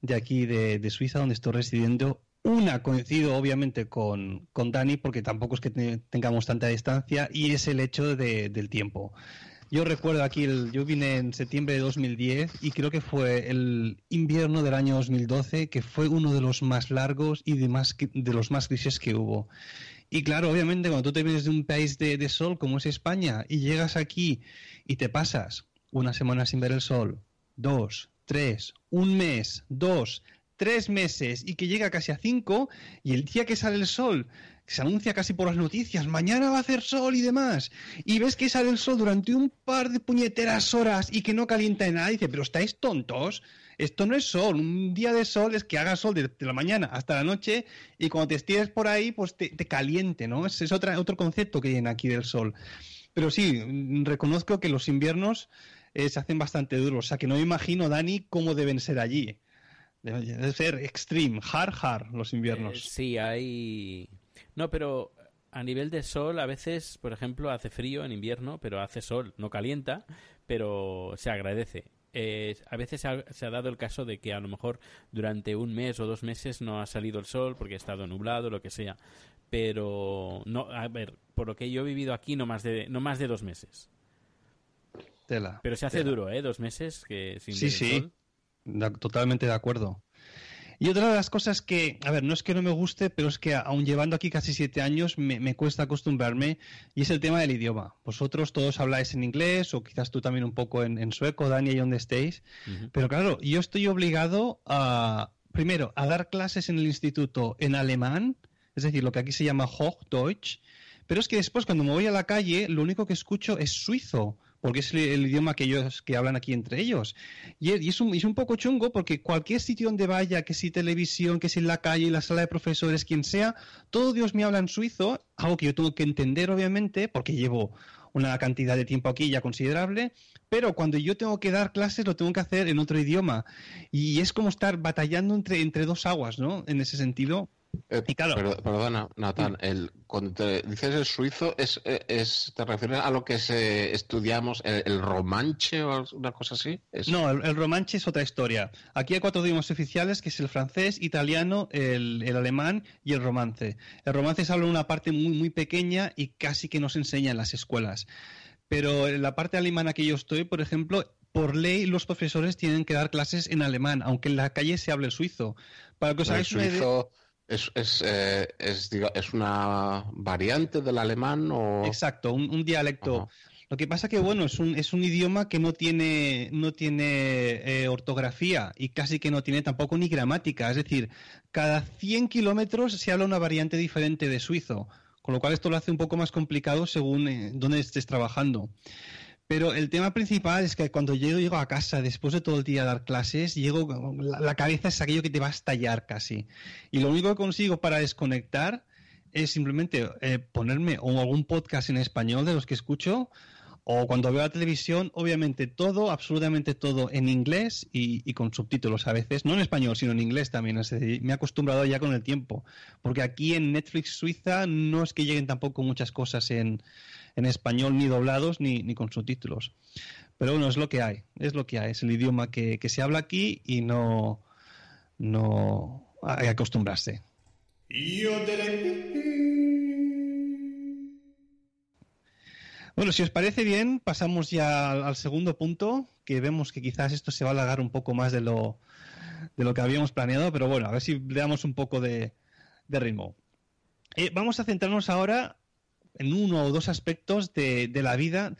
de aquí de, Suiza, donde estoy residiendo una coincido obviamente con, con Dani, porque tampoco es que tengamos tanta distancia, y es el hecho de, del tiempo. Yo recuerdo aquí, el, yo vine en septiembre de 2010 y creo que fue el invierno del año 2012, que fue uno de los más largos y de, más, de los más grises que hubo. Y claro, obviamente cuando tú te vienes de un país de, de sol como es España y llegas aquí y te pasas una semana sin ver el sol, dos, tres, un mes, dos, tres meses y que llega casi a cinco, y el día que sale el sol, se anuncia casi por las noticias, mañana va a hacer sol y demás, y ves que sale el sol durante un par de puñeteras horas y que no calienta en nada, y dice, pero estáis tontos, esto no es sol, un día de sol es que haga sol de, la mañana hasta la noche y cuando te estires por ahí, pues te, caliente, ¿no? Es otra, otro concepto que viene aquí del sol. Pero sí, reconozco que los inviernos eh, se hacen bastante duros, o sea que no me imagino, Dani, cómo deben ser allí. Debe ser extreme, hard, hard los inviernos. Eh, sí, hay... No, pero a nivel de sol, a veces, por ejemplo, hace frío en invierno, pero hace sol, no calienta, pero se agradece. Eh, a veces se ha, se ha, dado el caso de que a lo mejor durante un mes o dos meses no ha salido el sol porque ha estado nublado, lo que sea. Pero, no, a ver, por lo que yo he vivido aquí, no más de, no más de dos meses. Tela. Pero se hace duro, ¿eh? Dos meses que sin sí, sí. Sol totalmente de acuerdo. Y otra de las cosas que, a ver, no es que no me guste, pero es que aún llevando aquí casi siete años me, cuesta acostumbrarme y es el tema del idioma. Vosotros todos habláis en inglés o quizás tú también un poco en, sueco, Dani, y donde estéis. Pero claro, yo estoy obligado a, primero, a dar clases en el instituto en alemán, es decir, lo que aquí se llama Hochdeutsch, pero es que después cuando me voy a la calle lo único que escucho es suizo porque es el, idioma que ellos que hablan aquí entre ellos. Y, es, un, es, un, poco chungo porque cualquier sitio donde vaya, que si televisión, que si en la calle, la sala de profesores, quien sea, todo Dios me habla en suizo, algo que yo tengo que entender obviamente porque llevo una cantidad de tiempo aquí ya considerable, pero cuando yo tengo que dar clases lo tengo que hacer en otro idioma. Y es como estar batallando entre, entre dos aguas, ¿no? En ese sentido. Eh, perdona, Natán, el, cuando te dices el suizo, es, es, ¿te refieres a lo que se estudiamos, el, romanche o una cosa así? No, el, romanche es otra historia. Aquí hay cuatro idiomas oficiales, que es el francés, italiano, el, alemán y el romance. El romance se habla en una parte muy, muy pequeña y casi que no se enseña en las escuelas. Pero en la parte alemana que yo estoy, por ejemplo, por ley los profesores tienen que dar clases en alemán, aunque en la calle se hable el suizo. Para que os hagáis ¿Es, es, eh, es, es, una variante del alemán o...? Exacto, un, dialecto. Lo que pasa que, bueno, es un, es un idioma que no tiene, no tiene eh, ortografía y casi que no tiene tampoco ni gramática. Es decir, cada 100 kilómetros se habla una variante diferente de suizo, con lo cual esto lo hace un poco más complicado según eh, dónde estés trabajando. Pero el tema principal es que cuando yo llego a casa después de todo el día dar clases, llego, la, cabeza es aquello que te va a estallar casi. Y lo único que consigo para desconectar es simplemente eh, ponerme o algún podcast en español de los que escucho o cuando veo la televisión, obviamente todo, absolutamente todo en inglés y, con subtítulos a veces, no en español, sino en inglés también. Me he acostumbrado ya con el tiempo, porque aquí en Netflix Suiza no es que lleguen tampoco muchas cosas en, en español ni doblados ni, ni, con subtítulos. Pero bueno, es lo que hay, es lo que hay, es el idioma que, que se habla aquí y no, no hay que acostumbrarse. Bueno, si os parece bien, pasamos ya al, segundo punto, que vemos que quizás esto se va a alargar un poco más de lo, de lo que habíamos planeado, pero bueno, a ver si le damos un poco de, ritmo. Eh, vamos a centrarnos ahora en uno o dos aspectos de, de la vida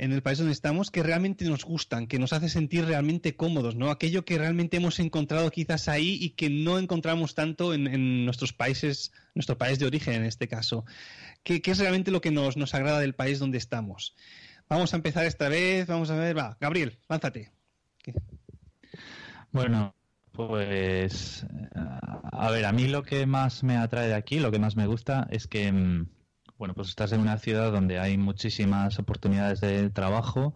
en el país donde estamos que realmente nos gustan, que nos hace sentir realmente cómodos, ¿no? Aquello que realmente hemos encontrado quizás ahí y que no encontramos tanto en, nuestros países, nuestro país de origen en este caso. ¿Qué, es realmente lo que nos, nos agrada del país donde estamos? Vamos a empezar esta vez, vamos a ver, va, Gabriel, lánzate. Bueno, pues a ver, a mí lo que más me atrae de aquí, lo que más me gusta es que mm, bueno, pues estás en una ciudad donde hay muchísimas oportunidades de trabajo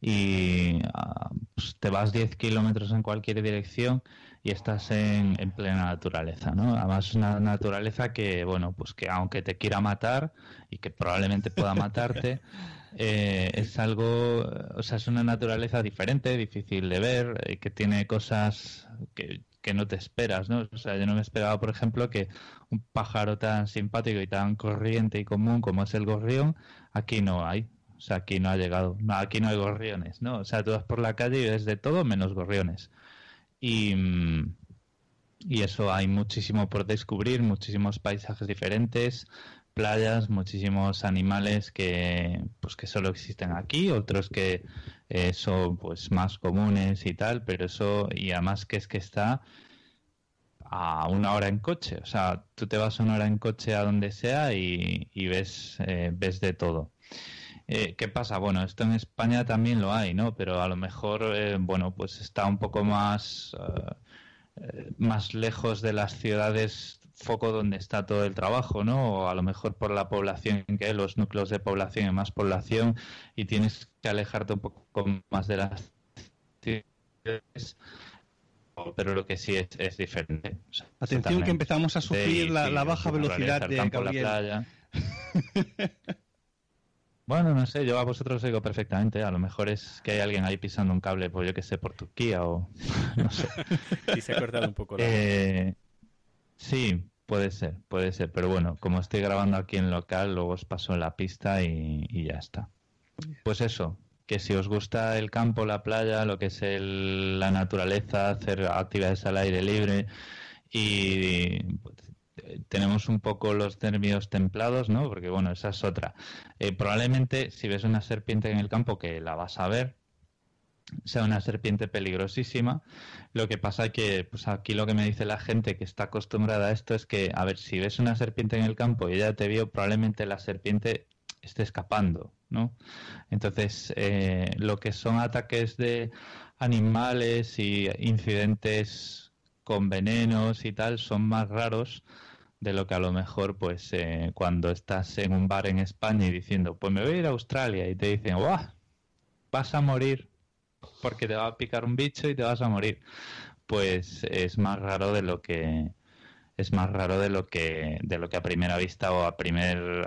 y ah, pues te vas 10 kilómetros en cualquier dirección y estás en, plena naturaleza, ¿no? Además es una naturaleza que, bueno, pues que aunque te quiera matar y que probablemente pueda matarte, <laughs> eh, es algo, o sea, es una naturaleza diferente, difícil de ver, eh, que tiene cosas que que no te esperas, ¿no? O sea, yo no me esperaba, por ejemplo, que un pájaro tan simpático y tan corriente y común como es el gorrión, aquí no hay. O sea, aquí no ha llegado. No, aquí no hay gorriones, ¿no? O sea, tú vas por la calle y ves de todo menos gorriones. Y, y eso hay muchísimo por descubrir, muchísimos paisajes diferentes, playas, muchísimos animales que pues que solo existen aquí, otros que eh, son pues más comunes y tal, pero eso y además que es que está a una hora en coche, o sea, tú te vas una hora en coche a donde sea y, ves eh, ves de todo. Eh, ¿Qué pasa? Bueno, esto en España también lo hay, ¿no? Pero a lo mejor, bueno, pues está un poco más más lejos de las ciudades foco donde está todo el trabajo, ¿no? O a lo mejor por la población que hay, los núcleos de población y más población, y tienes que alejarte un poco más de las ciudades. Pero lo que sí es, es diferente. Atención que empezamos a sufrir la, baja velocidad de Gabriel. <laughs> Bueno, no sé, yo a vosotros os digo perfectamente. A lo mejor es que hay alguien ahí pisando un cable, pues yo que sé, por Turquía o <laughs> no sé. Y se ha cortado un poco. La... Eh, sí, puede ser, puede ser. Pero bueno, como estoy grabando aquí en local, luego os paso la pista y, ya está. Pues eso, que si os gusta el campo, la playa, lo que es la naturaleza, hacer actividades al aire libre y tenemos un poco los nervios templados, ¿no? Porque bueno, esa es otra. Eh, probablemente si ves una serpiente en el campo, que la vas a ver, sea una serpiente peligrosísima. Lo que pasa que, pues aquí lo que me dice la gente que está acostumbrada a esto es que, a ver, si ves una serpiente en el campo y ella te vio, probablemente la serpiente esté escapando, ¿no? Entonces, eh, lo que son ataques de animales y incidentes con venenos y tal son más raros de lo que a lo mejor pues eh, cuando estás en un bar en España y diciendo pues me voy a ir a Australia y te dicen ¡guau! vas a morir porque te va a picar un bicho y te vas a morir. Pues es más raro de lo que es más raro de lo que de lo que a primera vista o a primer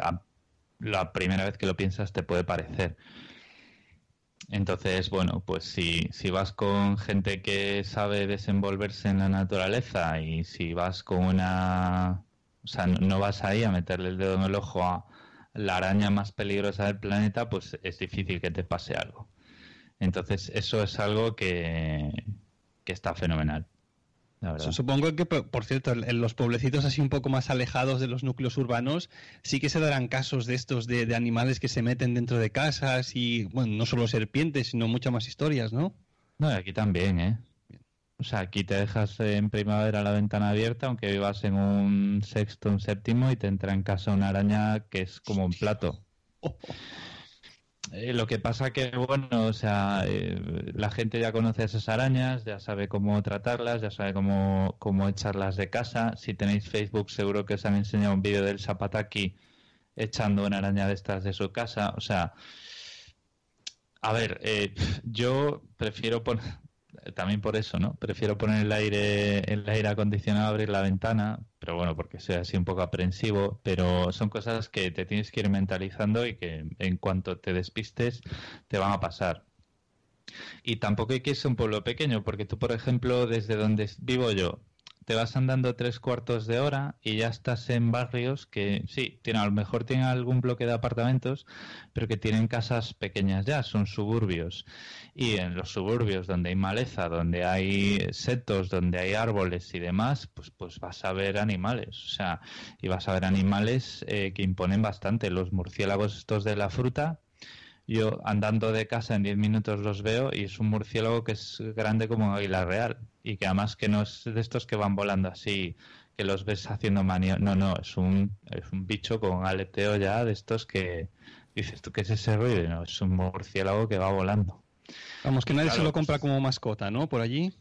la primera vez que lo piensas te puede parecer. Entonces, bueno, pues si, si vas con gente que sabe desenvolverse en la naturaleza y si vas con una... O sea, no vas ahí a meterle el dedo en el ojo a la araña más peligrosa del planeta, pues es difícil que te pase algo. Entonces, eso es algo que, está fenomenal. Supongo que, por cierto, en los pueblecitos así un poco más alejados de los núcleos urbanos, sí que se darán casos de estos de, animales que se meten dentro de casas y, bueno, no solo serpientes, sino muchas más historias, ¿no? No, aquí también, ¿eh? O sea, aquí te dejas en primavera la ventana abierta, aunque vivas en un sexto, un séptimo, y te entra en casa una araña que es como un plato. <laughs> Eh, lo que pasa que, bueno, o sea, eh, la gente ya conoce esas arañas, ya sabe cómo tratarlas, ya sabe cómo, cómo echarlas de casa. Si tenéis Facebook, seguro que os han enseñado un vídeo del Zapataki echando una araña de estas de su casa. O sea, a ver, eh, yo prefiero poner, también por eso, ¿no? Prefiero poner el aire, el aire acondicionado, abrir la ventana, pero bueno, porque soy así un poco aprensivo, pero son cosas que te tienes que ir mentalizando y que en cuanto te despistes te van a pasar. Y tampoco hay que irse a un pueblo pequeño, porque tú, por ejemplo, desde donde vivo yo, te vas andando tres cuartos de hora y ya estás en barrios que sí, tienen, a lo mejor tienen algún bloque de apartamentos, pero que tienen casas pequeñas ya, son suburbios. Y en los suburbios donde hay maleza, donde hay setos, donde hay árboles y demás, pues, pues vas a ver animales. O sea, y vas a ver animales eh, que imponen bastante. Los murciélagos estos de la fruta, yo andando de casa en 10 minutos los veo y es un murciélago que es grande como un águila real y que además que no es de estos que van volando así, que los ves haciendo manía. No, no, es un, es un bicho con aleteo ya de estos que dices tú, ¿qué es ese ruido? No, es un murciélago que va volando. Vamos, que nadie se lo compra como mascota, ¿no? Por allí.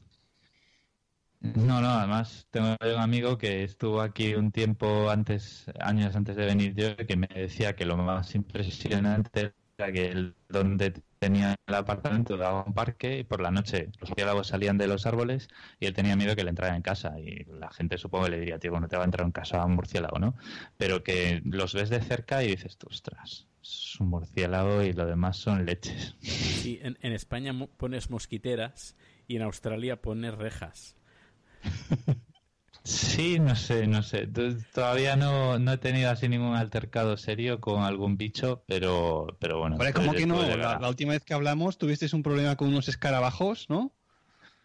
No, no, además tengo un amigo que estuvo aquí un tiempo antes, años antes de venir yo, que me decía que lo más impresionante que el, donde tenía el apartamento daba un parque y por la noche los murciélagos salían de los árboles y él tenía miedo que le entrara en casa y la gente supongo que le diría, tío, no te va a entrar en casa un murciélago, ¿no? Pero que los ves de cerca y dices, tú, ostras, es un murciélago y lo demás son leches. Sí, en, en España pones mosquiteras y en Australia pones rejas. <laughs> Sí, no sé, no sé. Todavía no, no he tenido así ningún altercado serio con algún bicho, pero, pero bueno. Pero como que no, la, última vez que hablamos tuviste un problema con unos escarabajos, ¿no?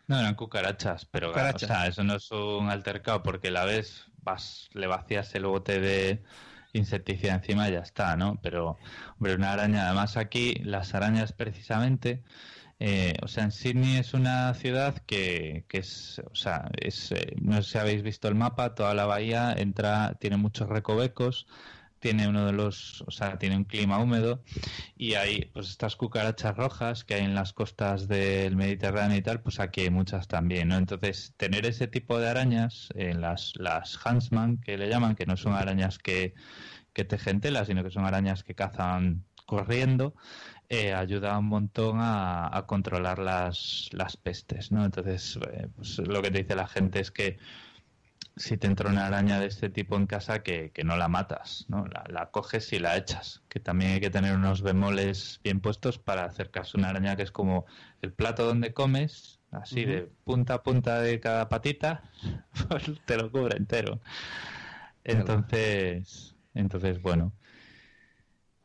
No, eran cucarachas, pero O sea, eso no es un altercado porque la vez vas, le vacías el bote de insecticida encima y ya está, ¿no? Pero, hombre, una araña, además aquí las arañas precisamente eh, o sea, en Sydney es una ciudad que, que es, o sea, es, eh, no sé si habéis visto el mapa, toda la bahía entra, tiene muchos recovecos, tiene uno de los, o sea, tiene un clima húmedo y hay pues estas cucarachas rojas que hay en las costas del Mediterráneo y tal, pues aquí hay muchas también, ¿no? Entonces, tener ese tipo de arañas, eh, las, las Hansman que le llaman, que no son arañas que, que tejen tela, sino que son arañas que cazan corriendo, eh, ayuda un montón a, controlar las, las, pestes, ¿no? Entonces, eh, pues lo que te dice la gente es que si te entra una araña de este tipo en casa, que, no la matas, ¿no? La, coges y la echas. Que también hay que tener unos bemoles bien puestos para acercarse a una araña que es como el plato donde comes, así de punta a punta de cada patita, <laughs> pues te lo cubre entero. Entonces, entonces bueno.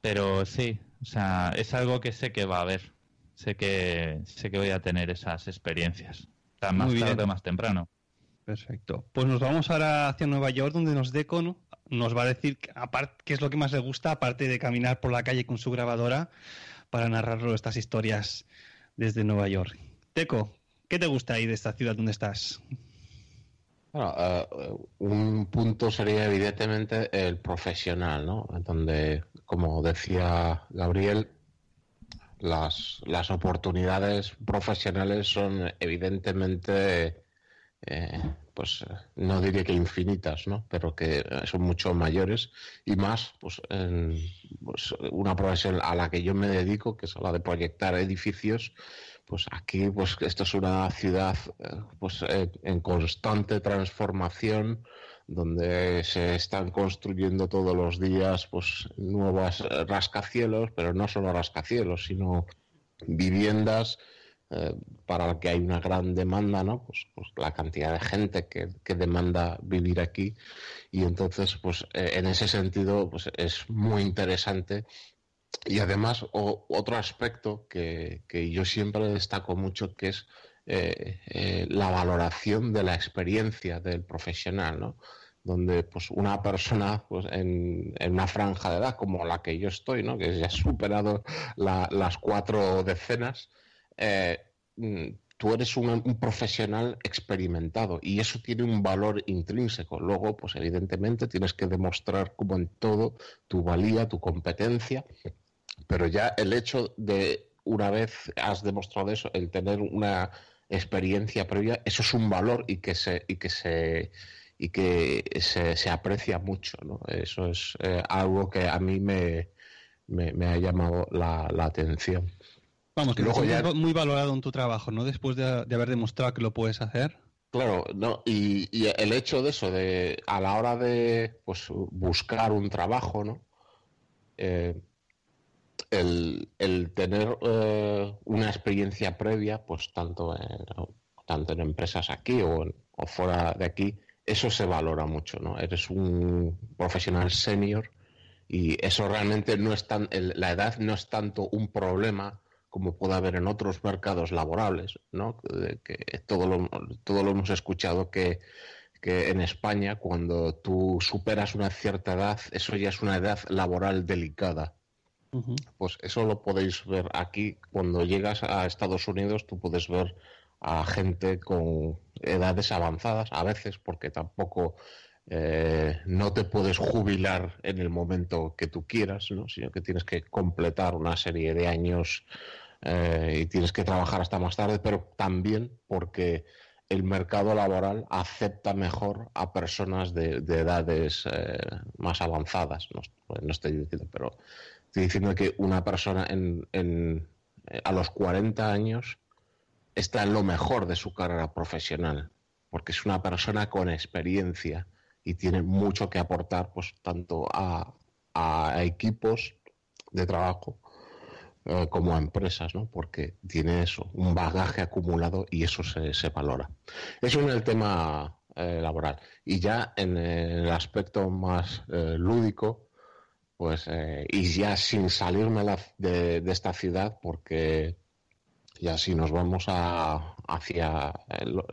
Pero sí, o sea, es algo que sé que va a haber. Sé que, sé que voy a tener esas experiencias. Más tarde o más temprano. Perfecto. Pues nos vamos ahora hacia Nueva York, donde nos Deco nos va a decir qué es lo que más le gusta, aparte de caminar por la calle con su grabadora para narrarlo estas historias desde Nueva York. Deco, ¿qué te gusta ahí de esta ciudad donde estás? Bueno, eh, un punto sería evidentemente el profesional, ¿no? Donde como decía Gabriel, las, las oportunidades profesionales son evidentemente, eh, pues no diría que infinitas, ¿no? pero que son mucho mayores y más pues, en pues, una profesión a la que yo me dedico, que es a la de proyectar edificios, pues aquí pues esto es una ciudad eh, pues en constante transformación donde se están construyendo todos los días pues nuevas rascacielos, pero no solo rascacielos, sino viviendas eh, para las que hay una gran demanda, ¿no? Pues, pues la cantidad de gente que, demanda vivir aquí y entonces pues eh, en ese sentido pues es muy interesante y además otro aspecto que, que yo siempre destaco mucho que es eh, eh, la valoración de la experiencia del profesional, ¿no? donde pues una persona pues, en, una franja de edad como la que yo estoy, ¿no? que ya ha superado las cuatro decenas, eh, mm, tú eres un, profesional experimentado y eso tiene un valor intrínseco. Luego, pues evidentemente tienes que demostrar como en todo tu valía, tu competencia pero ya el hecho de una vez has demostrado eso, el tener una experiencia previa, eso es un valor y que se y que se y que se, aprecia mucho, ¿no? Eso es eh, algo que a mí me, me, ha llamado la, atención. Vamos, que luego ya muy valorado en tu trabajo, ¿no? Después de, haber demostrado que lo puedes hacer. Claro, no, y, y, el hecho de eso, de a la hora de pues, buscar un trabajo, ¿no? Eh, el, el, tener eh, una experiencia previa, pues tanto en, tanto en empresas aquí o, o, fuera de aquí, eso se valora mucho, ¿no? Eres un profesional senior y eso realmente no es tan, la edad no es tanto un problema como puede haber en otros mercados laborables, ¿no? Que todo lo, todo lo hemos escuchado que, que en España cuando tú superas una cierta edad, eso ya es una edad laboral delicada. Pues eso lo podéis ver aquí. Cuando llegas a Estados Unidos, tú puedes ver a gente con edades avanzadas, a veces, porque tampoco eh, no te puedes jubilar en el momento que tú quieras, ¿no? sino que tienes que completar una serie de años eh, y tienes que trabajar hasta más tarde, pero también porque el mercado laboral acepta mejor a personas de, edades eh, más avanzadas. No, no, estoy diciendo, pero estoy diciendo que una persona en, a los 40 años está en lo mejor de su carrera profesional, porque es una persona con experiencia y tiene mucho que aportar, pues tanto a, equipos de trabajo eh, como a empresas, ¿no? Porque tiene eso, un bagaje acumulado y eso se, se valora. Eso en el tema eh, laboral. Y ya en el aspecto más eh, lúdico, pues, y ya sin salirme de, de, esta ciudad, porque ya si nos vamos a, hacia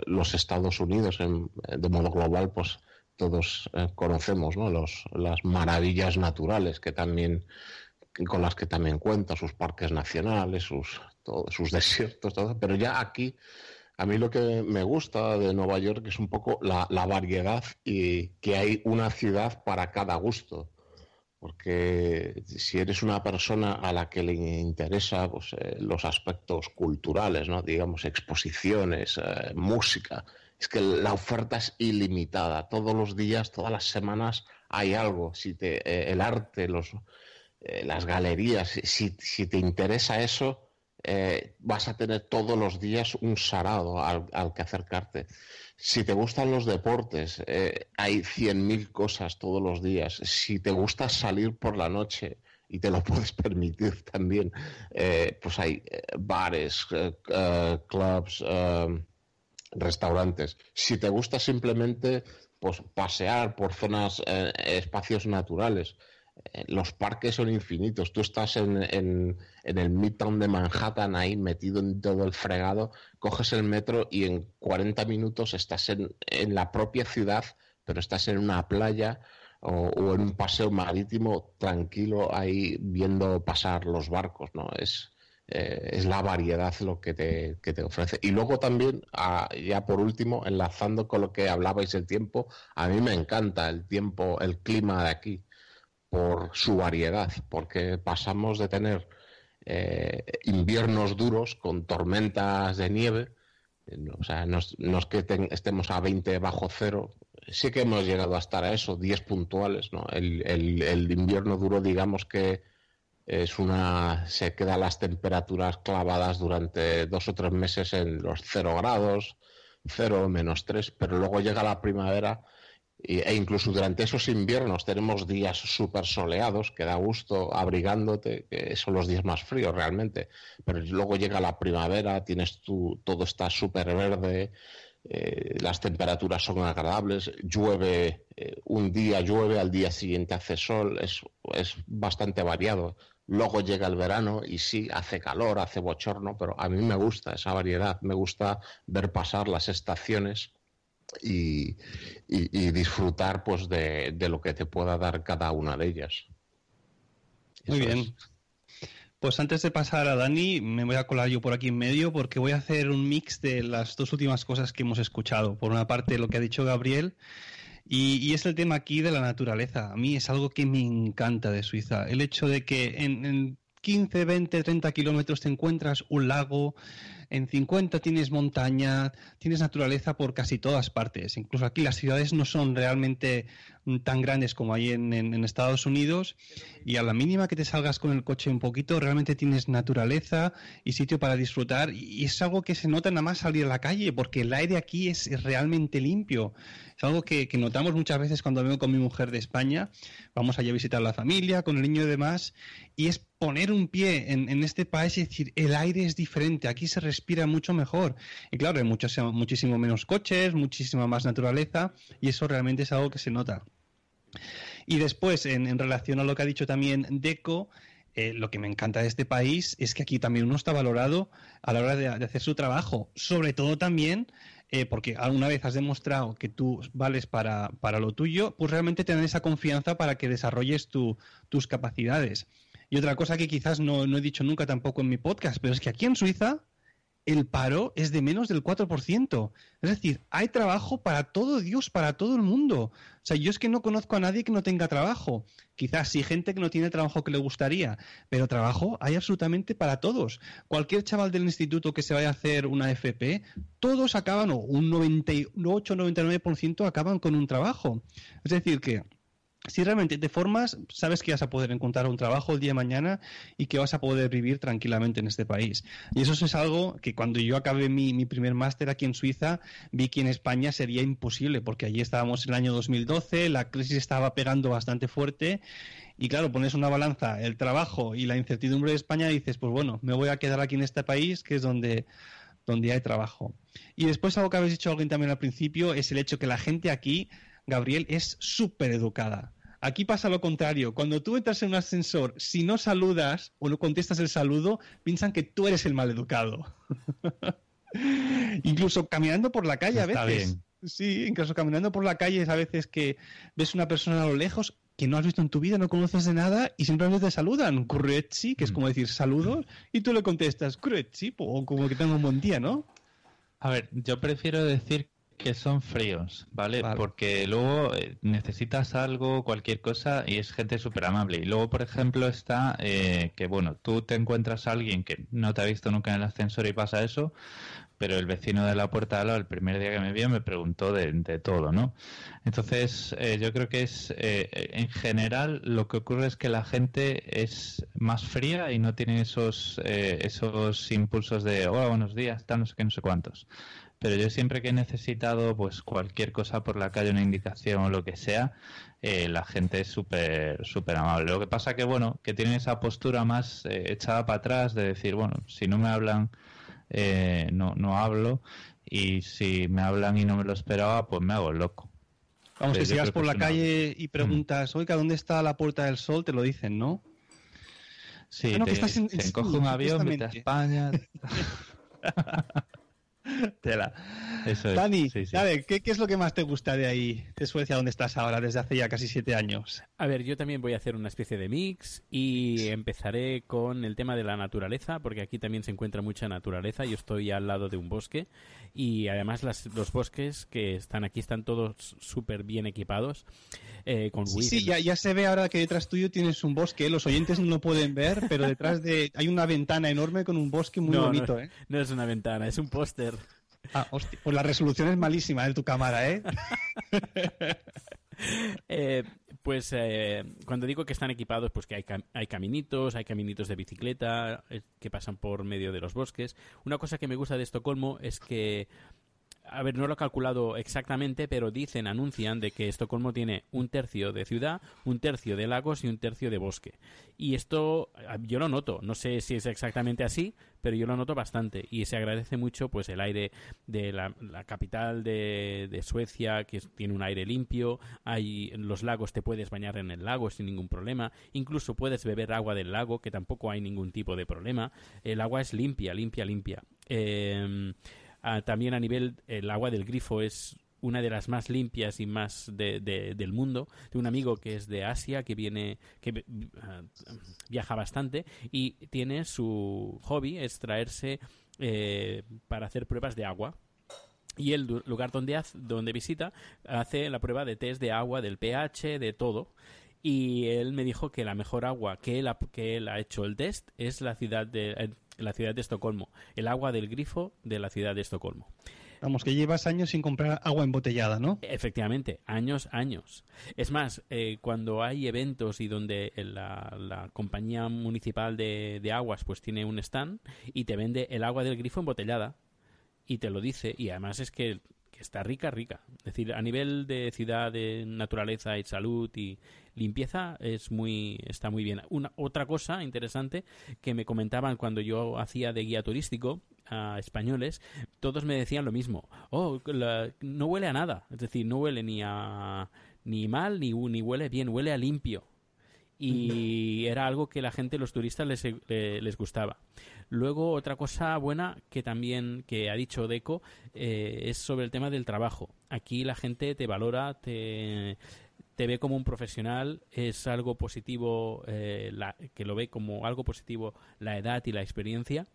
los Estados Unidos de modo global, pues todos conocemos, ¿no? Los, las maravillas naturales que también con las que también cuenta, sus parques nacionales, sus, sus <laughs> desiertos, todo. pero ya aquí a mí lo que me gusta de Nueva York es un poco la, variedad y que hay una ciudad para cada gusto. Porque si eres una persona a la que le interesa pues, eh, los aspectos culturales, ¿no? digamos, exposiciones, eh, música, es que la oferta es ilimitada. Todos los días, todas las semanas hay algo. Si te, eh, el arte, los, eh, las galerías, si, si, te interesa eso, eh, vas a tener todos los días un sarado al, al que acercarte. Si te gustan los deportes, hay cien mil cosas todos los días. Si te gusta salir por la noche, y te lo <laughs> puedes permitir también, pues hay bares, clubs, restaurantes. Si te gusta simplemente pues, pasear por zonas, eh, espacios naturales, eh, los parques son infinitos. Tú estás en, en, el Midtown de Manhattan ahí metido en todo el fregado, coges el metro y en 40 minutos estás en, la propia ciudad, pero estás en una playa o, o, en un paseo marítimo tranquilo ahí viendo pasar los barcos, ¿no? Es, eh, es la variedad lo que te, que te ofrece. Y luego también, ah, ya por último, enlazando con lo que hablabais del tiempo, a mí me encanta el tiempo, el clima de aquí, por su variedad, porque pasamos de tener eh, inviernos duros con tormentas de nieve, o sea, no, es que estemos a 20 bajo cero, sí que hemos llegado a estar a eso, 10 puntuales, ¿no? El, el, el invierno duro, digamos que es una se quedan las temperaturas clavadas durante dos o tres meses en los cero grados, cero menos tres, pero luego llega la primavera e incluso durante esos inviernos tenemos días súper soleados, que da gusto abrigándote, que son los días más fríos realmente, pero luego llega la primavera, tienes tú, todo está súper verde, eh, las temperaturas son agradables, llueve, eh, un día llueve, al día siguiente hace sol, es, es bastante variado. Luego llega el verano y sí, hace calor, hace bochorno, pero a mí me gusta esa variedad, me gusta ver pasar las estaciones y, disfrutar pues de, lo que te pueda dar cada una de ellas. Muy bien. Pues antes de pasar a Dani, me voy a colar yo por aquí en medio porque voy a hacer un mix de las dos últimas cosas que hemos escuchado. Por una parte, lo que ha dicho Gabriel y, es el tema aquí de la naturaleza. A mí es algo que me encanta de Suiza. El hecho de que en, 15, 20, 30 kilómetros te encuentras un lago, en 50 tienes montaña, tienes naturaleza por casi todas partes. Incluso aquí las ciudades no son realmente tan grandes como hay en, Estados Unidos y a la mínima que te salgas con el coche un poquito, realmente tienes naturaleza y sitio para disfrutar y es algo que se nota nada más salir a la calle porque el aire aquí es, realmente limpio. Es algo que, notamos muchas veces cuando vengo con mi mujer de España, vamos allá a visitar la familia, con el niño y demás, y es poner un pie en, en, este país y decir, el aire es diferente, aquí se respira mucho mejor. Y claro, hay muchos, muchísimo menos coches, muchísima más naturaleza, y eso realmente es algo que se nota. Y después, en, relación a lo que ha dicho también Deco, eh, lo que me encanta de este país es que aquí también uno está valorado a la hora de, hacer su trabajo. Sobre todo también eh, porque alguna vez has demostrado que tú vales para, para lo tuyo, pues realmente tener esa confianza para que desarrolles tus capacidades. Y otra cosa que quizás no, no he dicho nunca tampoco en mi podcast, pero es que aquí en Suiza el paro es de menos del 4%. Es decir, hay trabajo para todo Dios, para todo el mundo. O sea, yo es que no conozco a nadie que no tenga trabajo. Quizás sí gente que no tiene trabajo que le gustaría, pero trabajo hay absolutamente para todos. Cualquier chaval del instituto que se vaya a hacer una FP, todos acaban, o un 98-99% acaban con un trabajo. Es decir, que si realmente te formas, sabes que vas a poder encontrar un trabajo el día de mañana y que vas a poder vivir tranquilamente en este país. Y eso es algo que cuando yo acabé mi, primer máster aquí en Suiza, vi que en España sería imposible, porque allí estábamos en el año 2012, la crisis estaba pegando bastante fuerte y claro, pones una balanza, el trabajo y la incertidumbre de España dices, pues bueno, me voy a quedar aquí en este país, que es donde donde hay trabajo. Y después algo que habéis dicho alguien también al principio es el hecho que la gente aquí Gabriel, es súper educada. Aquí pasa lo contrario. Cuando tú entras en un ascensor, si no saludas o no contestas el saludo, piensan que tú eres el mal educado. <laughs> incluso caminando por la calle a veces. Sí, incluso caminando por la calle a veces que ves una persona a lo lejos que no has visto en tu vida, no conoces de nada y simplemente te saludan. Kurretsi, que es como decir saludos, y tú le contestas Kurretsi, o como que tengo un buen día, ¿no? A ver, yo prefiero decir que son fríos, ¿vale? Porque luego eh, necesitas algo, cualquier cosa, y es gente súper amable. Y luego, por ejemplo, está eh, que, bueno, tú te encuentras a alguien que no te ha visto nunca en el ascensor y pasa eso, pero el vecino de la puerta de al lado, el primer día que me vio, me preguntó de, todo, ¿no? Entonces, eh, yo creo que es, en general, lo que ocurre es que la gente es más fría y no tiene esos, esos impulsos de, hola, buenos días, tal, no sé qué, no sé cuántos pero yo siempre que he necesitado pues cualquier cosa por la calle, una indicación o lo que sea, eh, la gente es súper súper amable. Lo que pasa que bueno, que tienen esa postura más eh, echada para atrás de decir, bueno, si no me hablan, eh, no, no hablo, y si me hablan y no me lo esperaba, pues me hago loco. Vamos, que si vas por la calle y preguntas, oiga, ¿dónde está la Puerta del Sol? Te lo dicen, ¿no? Sí, te, te encoge un avión, vete a España. <laughs> <laughs> Tela. Dani, ¿qué, es lo que más te gusta de ahí, de Suecia, donde estás ahora, desde hace ya casi siete años? A ver, yo también voy a hacer una especie de mix y empezaré con el tema de la naturaleza, porque aquí también se encuentra mucha naturaleza. Yo estoy al lado de un bosque y además los bosques que están aquí están todos súper bien equipados. Eh, con sí, sí ya, se ve ahora que detrás tuyo tienes un bosque. Los oyentes no lo pueden ver, pero detrás de hay una ventana enorme con un bosque muy bonito. No, ¿eh? no es una ventana, es un póster. Ah, hostia. Pues la resolución es malísima de tu cámara, ¿eh? <laughs> eh pues eh, cuando digo que están equipados, pues que hay, hay caminitos, hay caminitos de bicicleta eh, que pasan por medio de los bosques. Una cosa que me gusta de Estocolmo es que a ver, no lo he calculado exactamente, pero dicen, anuncian de que Estocolmo tiene un tercio de ciudad, un tercio de lagos y un tercio de bosque. Y esto yo lo noto, no sé si es exactamente así, pero yo lo noto bastante y se agradece mucho pues el aire de la, capital de, Suecia, que tiene un aire limpio, hay los lagos, te puedes bañar en el lago sin ningún problema, incluso puedes beber agua del lago, que tampoco hay ningún tipo de problema. El agua es limpia, limpia, limpia. Eh, También a nivel, el agua del grifo es una de las más limpias y más de, del mundo, de un amigo que es de Asia, que viene, que ah, viaja bastante y tiene su hobby es traerse eh, para hacer pruebas de agua. Y el lugar donde, donde visita hace la prueba de test de agua, del pH, de todo Y él me dijo que la mejor agua que él ha, que él ha hecho el test es la ciudad de, eh, la ciudad de Estocolmo, el agua del grifo de la ciudad de Estocolmo. Vamos, que llevas años sin comprar agua embotellada, ¿no? Efectivamente, años, años. Es más, eh, cuando hay eventos y donde la, la compañía municipal de, de, aguas pues tiene un stand y te vende el agua del grifo embotellada y te lo dice y además es que está rica, rica. Es decir, a nivel de ciudad, de naturaleza y salud y limpieza es muy está muy bien. Una otra cosa interesante que me comentaban cuando yo hacía de guía turístico a españoles, todos me decían lo mismo. Oh, la, no huele a nada. Es decir, no huele ni a ni mal ni, ni huele bien, huele a limpio. Y era algo que la gente, los turistas, les, eh, les gustaba. Luego, otra cosa buena que también que ha dicho Deco eh, es sobre el tema del trabajo. Aquí la gente te valora, te, te ve como un profesional, es algo positivo, eh, la, que lo ve como algo positivo la edad y la experiencia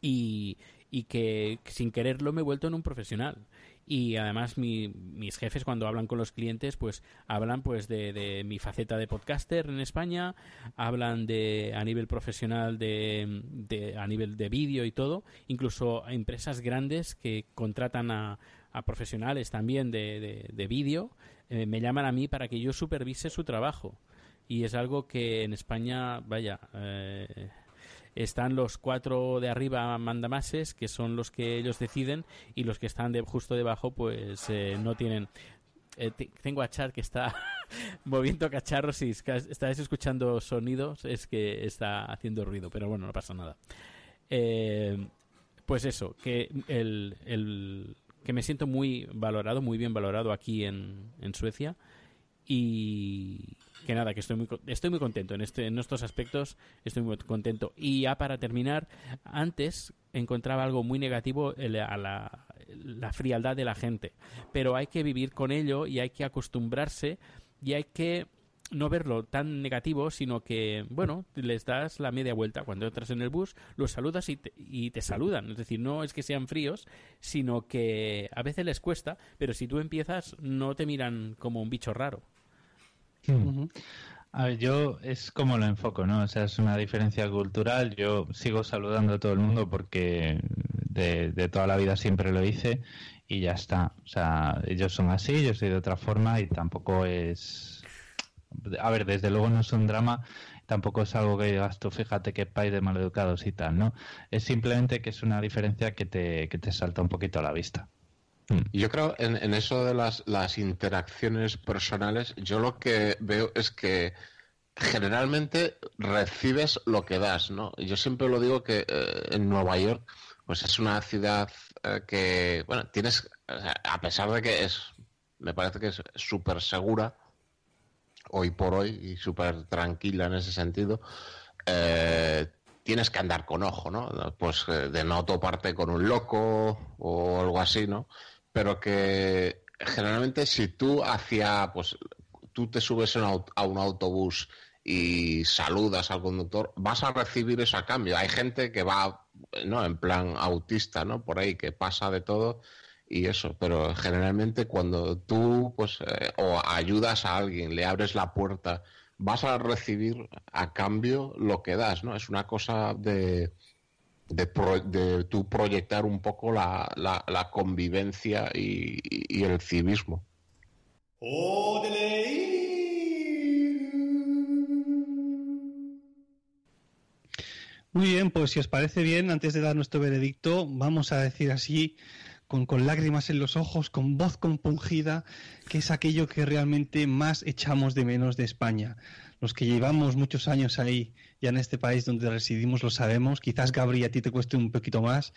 y, y que sin quererlo me he vuelto en un profesional y además mi, mis jefes cuando hablan con los clientes pues hablan pues de, de, mi faceta de podcaster en España hablan de a nivel profesional de, de a nivel de vídeo y todo incluso empresas grandes que contratan a, a profesionales también de, de, de vídeo eh, me llaman a mí para que yo supervise su trabajo. Y es algo que en España vaya eh, están los cuatro de arriba mandamases, que son los que ellos deciden, y los que están de, justo debajo, pues eh, no tienen. Eh, tengo a Char que está <laughs> moviendo cacharros y estáis escuchando sonidos, es que está haciendo ruido, pero bueno, no pasa nada. Eh, pues eso, que el, el, que me siento muy valorado, muy bien valorado aquí en, en Suecia y que nada, que estoy muy, estoy muy contento en, este, en estos aspectos, estoy muy contento. Y ya para terminar, antes encontraba algo muy negativo a la, frialdad de la gente, pero hay que vivir con ello y hay que acostumbrarse y hay que no verlo tan negativo, sino que, bueno, les das la media vuelta. Cuando entras en el bus, los saludas y te, y te, saludan. Es decir, no es que sean fríos, sino que a veces les cuesta, pero si tú empiezas, no te miran como un bicho raro. Hmm. A ver, yo es como lo enfoco, ¿no? O sea, es una diferencia cultural. Yo sigo saludando a todo el mundo porque de, de, toda la vida siempre lo hice y ya está. O sea, ellos son así, yo soy de otra forma y tampoco es. A ver, desde luego no es un drama, tampoco es algo que digas tú, fíjate qué país de maleducados y tal, ¿no? Es simplemente que es una diferencia que te, que te salta un poquito a la vista. Yo creo en, en eso de las, las, interacciones personales, yo lo que veo es que generalmente recibes lo que das, ¿no? Yo siempre lo digo que eh, en Nueva York, pues es una ciudad eh, que, bueno, tienes, a pesar de que es, me parece que es súper segura, hoy por hoy, y súper tranquila en ese sentido, eh, tienes que andar con ojo, ¿no? Pues de no toparte con un loco o algo así, ¿no? Pero que generalmente si tú hacia, pues tú te subes a un autobús y saludas al conductor, vas a recibir eso a cambio. Hay gente que va, ¿no? En plan autista, ¿no? Por ahí, que pasa de todo y eso, pero generalmente cuando tú, pues, eh, o ayudas a alguien, le abres la puerta, vas a recibir a cambio lo que das, ¿no? Es una cosa de, de, pro, de tú proyectar un poco la, la, la convivencia y, y, el civismo. Muy bien, pues si os parece bien, antes de dar nuestro veredicto, vamos a decir así, con, con, lágrimas en los ojos, con voz compungida, que es aquello que realmente más echamos de menos de España. Los que llevamos muchos años ahí, ya en este país donde residimos, lo sabemos. Quizás, Gabri, a ti te cueste un poquito más.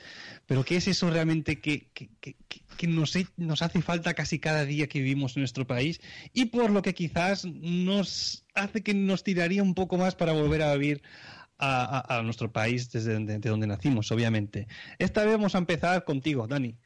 Pero ¿qué es eso realmente que, que, que, que nos, nos hace falta casi cada día que vivimos en nuestro país? Y por lo que quizás nos hace que nos tiraría un poco más para volver a vivir a, nuestro país desde de, de donde nacimos, obviamente. Esta vez vamos a empezar contigo, Dani.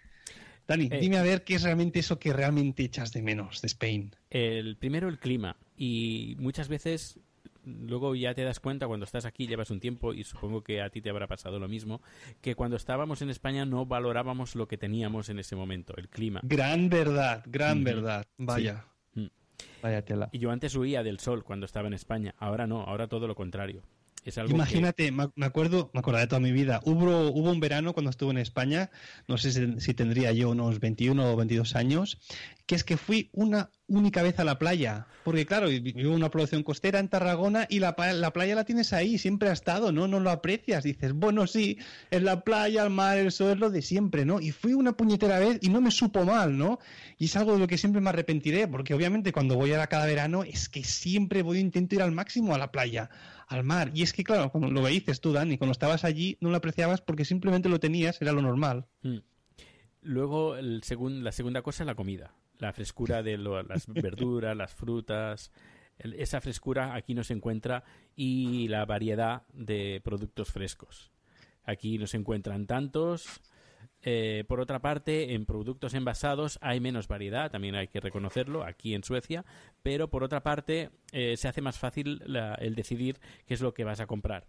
Dani, eh, dime a ver qué es realmente eso que realmente echas de menos de Spain. El primero, el clima. Y muchas veces, luego ya te das cuenta cuando estás aquí, llevas un tiempo, y supongo que a ti te habrá pasado lo mismo, que cuando estábamos en España no valorábamos lo que teníamos en ese momento, el clima. Gran verdad, gran mm verdad. Vaya. Sí. Vaya tela. Y yo antes huía del sol cuando estaba en España. Ahora no, ahora todo lo contrario. Es algo que- Imagínate, me me acuerdo, me de toda mi vida. Hubo, hubo un verano cuando estuve en España, no sé si, si tendría yo unos 21 o 22 años, que es que fui una única vez a la playa. Porque claro, vi- vivo en una producción costera en Tarragona y la, la playa la tienes ahí, siempre ha estado, ¿no? No lo aprecias. Dices, bueno, sí, es la playa, el mar, el sol, es lo de siempre, ¿no? Y fui una puñetera vez y no me supo mal, ¿no? Y es algo de lo que siempre me arrepentiré, porque obviamente cuando voy a cada verano es que siempre voy intento ir al máximo a la playa, al mar. Y es que, claro, cuando lo dices tú, Dani, cuando estabas allí no lo apreciabas porque simplemente lo tenías, era lo normal. Mm. Luego, el segun- la segunda cosa es la comida. La frescura de las verduras, las frutas. esa frescura aquí no se encuentra y la variedad de productos frescos. Aquí no se encuentran tantos. Eh, por otra parte, en productos envasados hay menos variedad, también hay que reconocerlo, aquí en Suecia, pero por otra parte eh, se hace más fácil la- el decidir qué es lo que vas a comprar.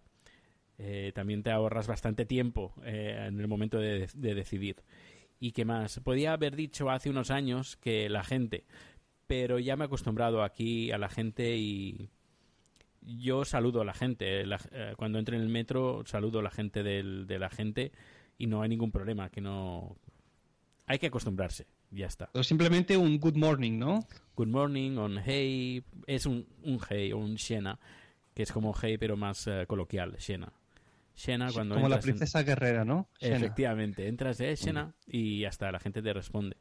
Eh, también te ahorras bastante tiempo en el momento de decidir. ¿Y qué más? Podía haber dicho hace unos años que la gente, pero ya me he acostumbrado aquí a la gente y yo saludo a la gente. La- eh, cuando entro en el metro, saludo a la gente del- de la gente y no hay ningún problema, que no... Hay que acostumbrarse, ya está. O simplemente un good morning, ¿no? Good morning, on hey, es un, un hey o un shena, que es como hey pero más eh, coloquial, shena. Shena cuando Como la en- princesa guerrera, ¿no? Efectivamente, entras de Shena y ya está, la gente te responde.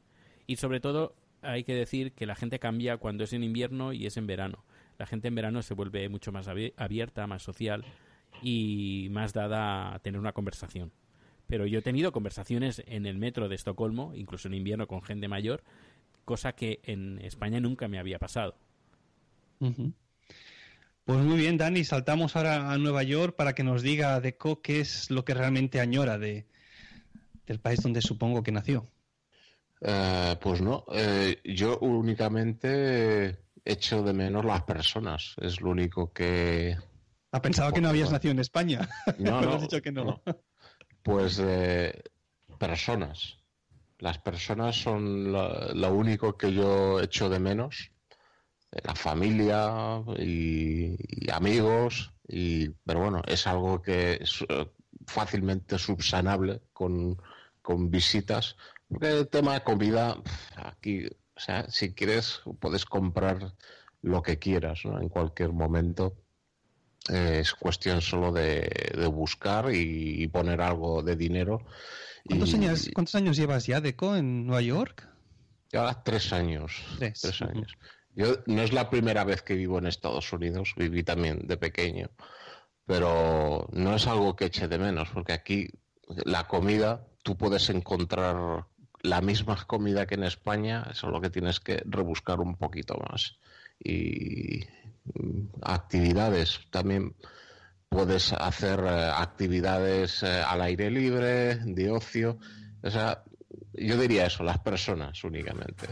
Y sobre todo hay que decir que la gente cambia cuando es en invierno y es en verano. La gente en verano se vuelve mucho más abi- abierta, más social y más dada a tener una conversación. Pero yo he tenido conversaciones en el metro de Estocolmo, incluso en invierno con gente mayor, cosa que en España nunca me había pasado. Ujú. Pues muy bien, Dani, saltamos ahora a Nueva York para que nos diga Deco qué es lo que realmente añora de, del país donde supongo que nació. Eh, pues no, eh, yo únicamente echo de menos las personas, es lo único que... Ha pensado que no habías nacido en España. No, <laughs> no, has dicho que no. Pues eh, personas. Las personas son lo, lo único que yo echo de menos. La familia y, y amigos, y, pero bueno, es algo que es eh, fácilmente subsanable con, con visitas. Porque el tema de comida, aquí, o sea, si quieres, puedes comprar lo que quieras, ¿no? En cualquier momento. Eh, es cuestión solo de, de buscar y, y poner algo de dinero. ¿Cuántos, Y- años, ¿Cuántos años llevas ya, Deco, en Nueva York? Lleva tres años. Tres. años. Yo no es la primera vez que vivo en Estados Unidos, viví también de pequeño, pero no es algo que eche de menos, porque aquí la comida, tú puedes encontrar la misma comida que en España, solo que tienes que rebuscar un poquito más. Y mm, actividades también puedes hacer eh, actividades eh, al aire libre, de ocio. O sea, yo diría eso, las personas únicamente.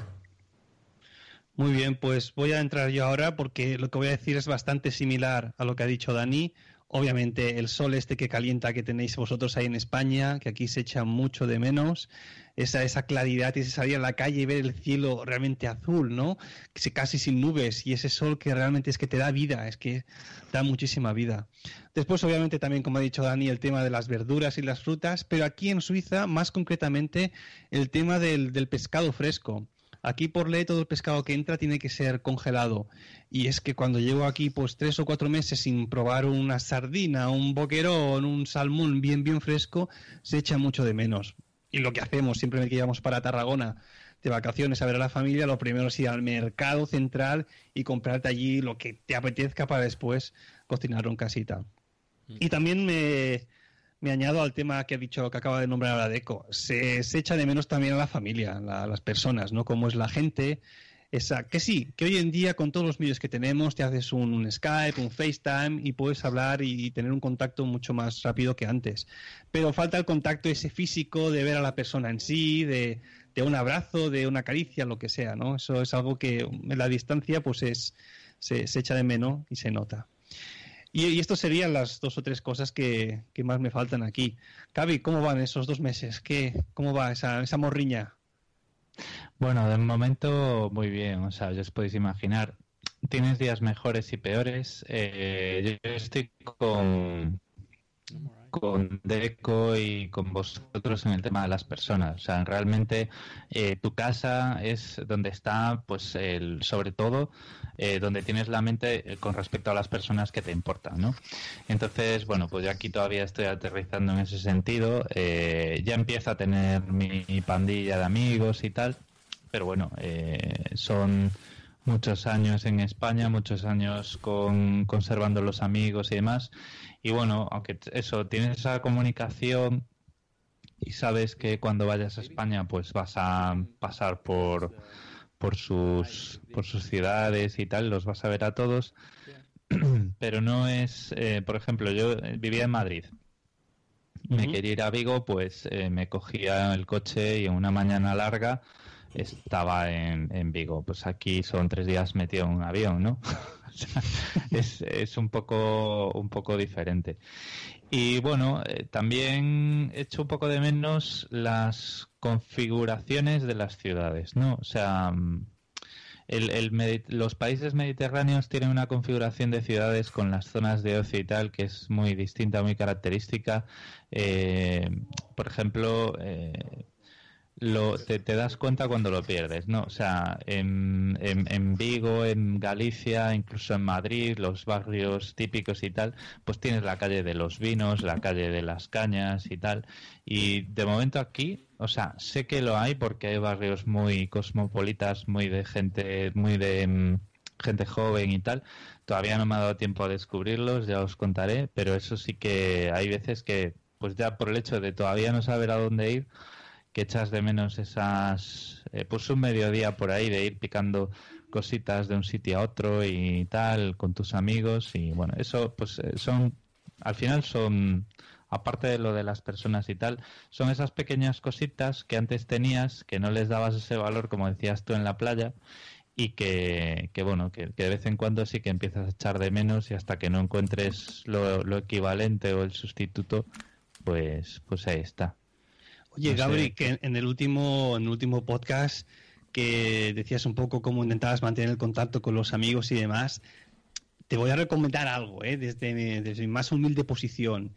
Muy bien, pues voy a entrar yo ahora porque lo que voy a decir es bastante similar a lo que ha dicho Dani. Obviamente el sol este que calienta que tenéis vosotros ahí en España, que aquí se echa mucho de menos, esa, esa claridad y ese salir a la calle y ver el cielo realmente azul, ¿no? Casi sin nubes y ese sol que realmente es que te da vida, es que da muchísima vida. Después, obviamente, también, como ha dicho Dani, el tema de las verduras y las frutas, pero aquí en Suiza, más concretamente, el tema del, del pescado fresco. Aquí por ley todo el pescado que entra tiene que ser congelado. Y es que cuando llevo aquí pues tres o cuatro meses sin probar una sardina, un boquerón, un salmón bien bien fresco, se echa mucho de menos. Y lo que hacemos siempre que llevamos para Tarragona de vacaciones a ver a la familia, lo primero es ir al mercado central y comprarte allí lo que te apetezca para después cocinarlo en casita. Y también me, me añado al tema que ha dicho, que acaba de nombrar ahora Deco. Se, echa de menos también a la familia, a las personas, ¿no? Cómo es la gente. Esa, que sí, que hoy en día con todos los medios que tenemos, te haces un, Skype, un FaceTime y puedes hablar y, tener un contacto mucho más rápido que antes. Pero falta el contacto ese físico de ver a la persona en sí, de, un abrazo, de una caricia, lo que sea, ¿no? Eso es algo que en la distancia pues es, se echa de menos y se nota. Y, y serían las dos o tres cosas que, que más me faltan aquí. Cavi, ¿cómo van esos dos meses? ¿Qué, ¿Cómo va esa, esa morriña? Bueno, de momento muy bien, o sea, ya os podéis imaginar. Tienes días mejores y peores. Eh, yo estoy con, con Deco y con vosotros en el tema de las personas. O sea, realmente eh, tu casa es donde está, pues, el, sobre todo, eh, donde tienes la mente con respecto a las personas que te importan, ¿no? Entonces, bueno, pues yo aquí todavía estoy aterrizando en ese sentido. ya empiezo a tener mi pandilla de amigos y tal pero bueno, eh, son muchos años en España, muchos años con, conservando los amigos y demás. Y bueno, aunque eso, tienes esa comunicación y sabes que cuando vayas a España pues vas a pasar por, por, sus, por sus ciudades y tal, los vas a ver a todos. <clears throat> Pero no es, eh, por ejemplo, yo vivía en Madrid. Me quería ir a Vigo, pues eh, me cogía el coche y en una mañana larga estaba en, en, Vigo. Pues aquí son tres días metido en un avión, ¿no? <laughs> <laughs> es, es, un poco un poco diferente. Y bueno, eh, también he hecho un poco de menos las configuraciones de las ciudades, ¿no? O sea, el, el, los países mediterráneos tienen una configuración de ciudades con las zonas de ocio y tal que es muy distinta, muy característica. Eh, por ejemplo, eh, lo, te, das cuenta cuando lo pierdes, ¿no? O sea, en, en, Vigo, en Galicia, incluso en Madrid, los barrios típicos y tal, pues tienes la calle de los vinos, la calle de las cañas y tal. Y de momento aquí, o sea, sé que lo hay porque hay barrios muy cosmopolitas, muy de gente, muy de mm, gente joven y tal. Todavía no me ha dado tiempo a descubrirlos, ya os contaré, pero eso sí que hay veces que, pues ya por el hecho de todavía no saber a dónde ir, que echas de menos esas, eh, pues un mediodía por ahí de ir picando cositas de un sitio a otro y tal con tus amigos y bueno, eso pues eh, son, al final son, aparte de lo de las personas y tal, son esas pequeñas cositas que antes tenías, que no les dabas ese valor como decías tú en la playa y que, que bueno, que, de vez en cuando sí que empiezas a echar de menos y hasta que no encuentres lo, lo equivalente o el sustituto, pues, pues ahí está. Oye, Gabri, que en el último, en el último podcast que decías un poco cómo intentabas mantener el contacto con los amigos y demás, te voy a recomendar algo, ¿eh? desde, mi, desde mi más humilde posición.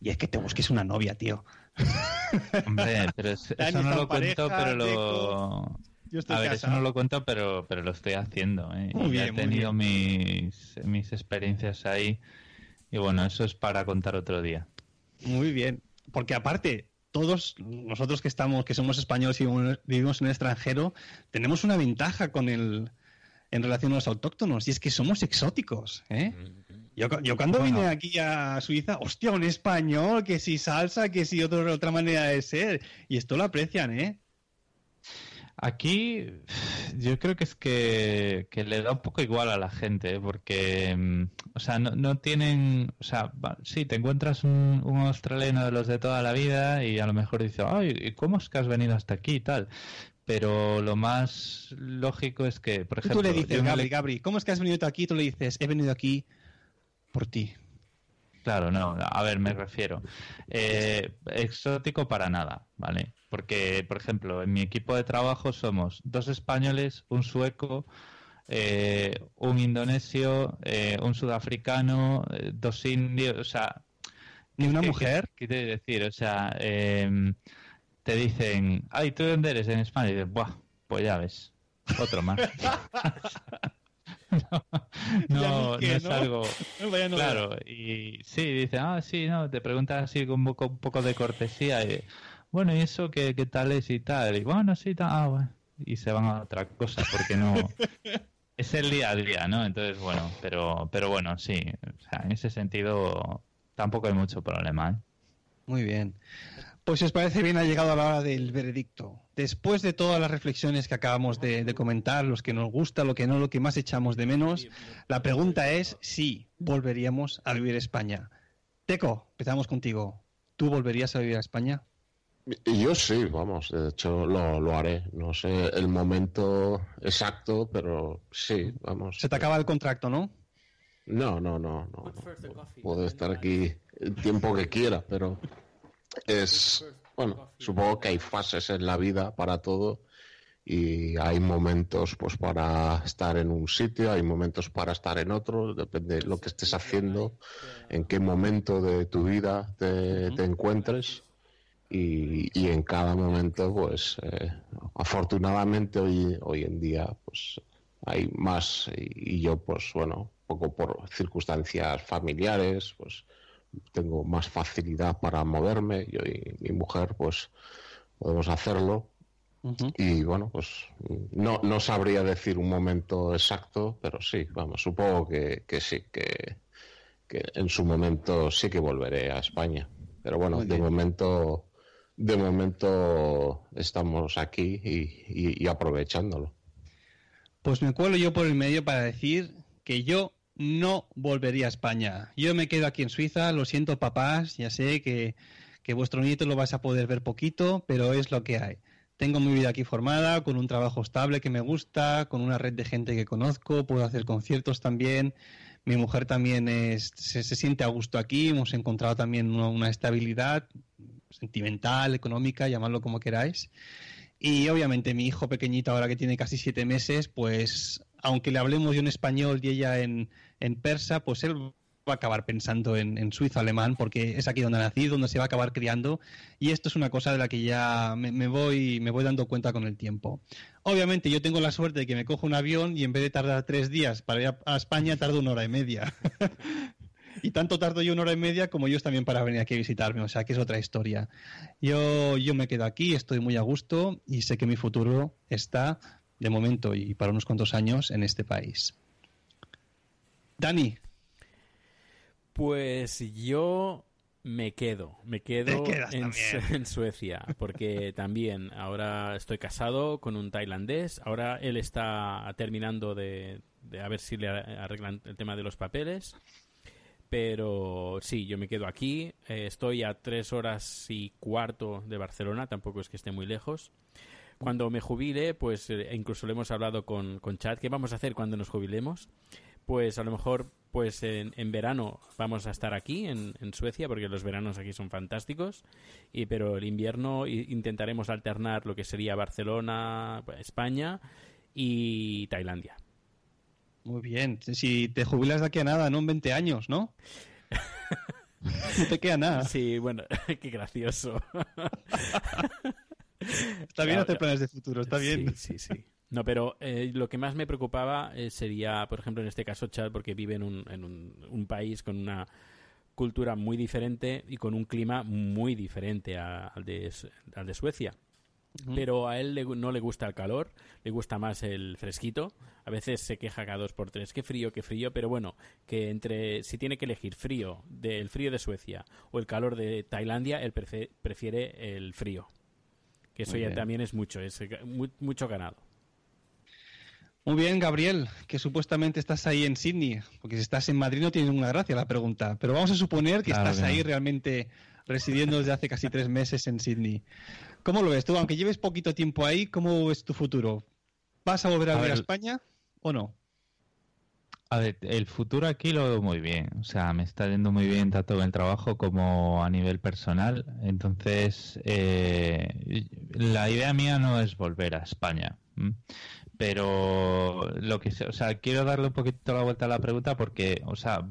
Y es que te busques una novia, tío. <laughs> Hombre, pero eso no lo cuento, pero lo... a ver, eso no lo cuento, pero, pero lo estoy haciendo. ¿eh? he tenido mis, mis experiencias ahí. Y bueno, eso es para contar otro día. Muy bien. Porque aparte, todos nosotros que estamos, que somos españoles y vivimos en el extranjero, tenemos una ventaja con el en relación a los autóctonos y es que somos exóticos. ¿eh? Yo, yo cuando vine aquí a Suiza, hostia, un español, que si salsa, que si otra manera de ser. Y esto lo aprecian, ¿eh? Aquí yo creo que es que, le da un poco igual a la gente, ¿eh? porque, mm, o sea, no, no tienen, o sea, sí, te encuentras un, australiano de los de toda la vida y a lo mejor dices, ay, ¿cómo es que has venido hasta aquí y tal? Pero lo más lógico es que, por ejemplo... Tú le dices, Gabri, Gabri, ¿cómo es que has venido aquí? Tú le dices, he venido aquí por ti. Claro, no, a ver, me refiero. Eh, exótico para nada, ¿vale? Porque, por ejemplo, en mi equipo de trabajo somos dos españoles, un sueco, eh, un indonesio, eh, un sudafricano, eh, dos indios, o sea... ¿Ni una mujer? ¿Qué quiere decir? O sea, em, te dicen, ay, ¿tú dónde eres en España? Y dices, buah, pues ya ves, otro más. <laughs> no, no, es algo <laughs> claro y sí dice ah sí no te preguntas así con un poco, de cortesía y bueno, ¿y eso qué, qué tal es y tal? Y bueno, sí, tal, ah, bueno. Y se van a otra cosa porque no... <laughs> es el día a día, ¿no? Entonces, bueno, pero, pero bueno, sí. O sea, en ese sentido tampoco hay mucho problema, ¿eh? Muy bien. Pues si os parece bien, ha llegado la hora del veredicto. Después de todas las reflexiones que acabamos de, de, comentar, los que nos gusta, lo que no, lo que más echamos de menos, la pregunta es si volveríamos a vivir a España. Teco, empezamos contigo. ¿Tú volverías a vivir a España? Yo sí, vamos, de hecho lo, lo, haré. No sé el momento exacto, pero sí, vamos. Se te acaba el contrato, ¿no? No, no, no, no. Puedo estar aquí el tiempo que quiera, pero es, bueno, supongo que hay fases en la vida para todo y hay momentos pues para estar en un sitio, hay momentos para estar en otro, depende de lo que estés haciendo, en qué momento de tu vida te, encuentres y, y, en cada momento pues eh, afortunadamente hoy, hoy en día pues hay más y, yo pues bueno, poco por circunstancias familiares pues tengo más facilidad para moverme, yo y mi mujer pues podemos hacerlo y bueno, pues no, no sabría decir un momento exacto, pero sí, vamos, supongo que, sí, que, en su momento sí que volveré a España. Pero bueno, de momento, de momento estamos aquí y, y aprovechándolo. Pues me cuelo yo por el medio para decir que yo no volvería a España. Yo me quedo aquí en Suiza, lo siento papás, ya sé que, que vuestro nieto lo vais a poder ver poquito, pero es lo que hay tengo mi vida aquí formada, con un trabajo estable que me gusta, con una red de gente que conozco, puedo hacer conciertos también. Mi mujer también es, se, siente a gusto aquí, hemos encontrado también una, estabilidad sentimental, económica, llamadlo como queráis. Y obviamente mi hijo pequeñito, ahora que tiene casi siete meses, pues aunque le hablemos yo en español y ella en, persa, pues él va a acabar pensando en, suizo alemán porque es aquí donde ha nacido, donde se va a acabar criando y esto es una cosa de la que ya me, voy, me voy dando cuenta con el tiempo. Obviamente yo tengo la suerte de que me cojo un avión y en vez de tardar tres días para ir a, España tardo una hora y media. <laughs> y tanto tardo yo una hora y media como ellos también para venir aquí a visitarme, o sea que es otra historia. Yo, yo me quedo aquí, estoy muy a gusto y sé que mi futuro está, de momento y para unos cuantos años, en este país. Dani, pues yo me quedo, me quedo en, Suecia, porque <laughs> también ahora estoy casado con un tailandés, ahora él está terminando de, a ver si le arreglan el tema de los papeles, pero sí, yo me quedo aquí, eh, estoy a tres horas y cuarto de Barcelona, tampoco es que esté muy lejos. Cuando me jubile, pues eh, incluso le hemos hablado con, con Chad, ¿qué vamos a hacer cuando nos jubilemos? Pues a lo mejor pues en, verano vamos a estar aquí en, Suecia porque los veranos aquí son fantásticos y pero el invierno intentaremos alternar lo que sería Barcelona España y Tailandia. Muy bien. Si te jubilas de aquí a nada no en 20 años no <laughs> no te queda nada. Sí bueno <laughs> qué gracioso <laughs> está bien hacer planes de futuro está bien sí sí sí no, pero eh, lo que más me preocupaba eh, sería, por ejemplo, en este caso, Chad, porque vive en, un, en un, país con una cultura muy diferente y con un clima muy diferente al, de, al de Suecia. Pero a él no le gusta el calor, le gusta más el fresquito. A veces se queja cada dos por tres, qué frío, qué frío. Pero bueno, que entre si tiene que elegir frío, del frío de Suecia o el calor de Tailandia, él prefiere el frío. Que eso ya también es mucho, es mucho ganado. Muy bien, Gabriel, que supuestamente estás ahí en Sydney, porque si estás en Madrid no tiene ninguna gracia la pregunta, pero vamos a suponer que estás ahí realmente residiendo desde hace casi tres meses en Sydney. ¿Cómo lo ves tú? Aunque lleves poquito tiempo ahí, ¿cómo ves tu futuro? ¿Vas a volver a, ver a España o no? A ver, el futuro aquí lo veo muy bien. O sea, me está yendo muy bien tanto en el trabajo como a nivel personal. Entonces, eh, la idea mía no es volver a España pero lo que o sea quiero darle un poquito la vuelta a la pregunta porque o sea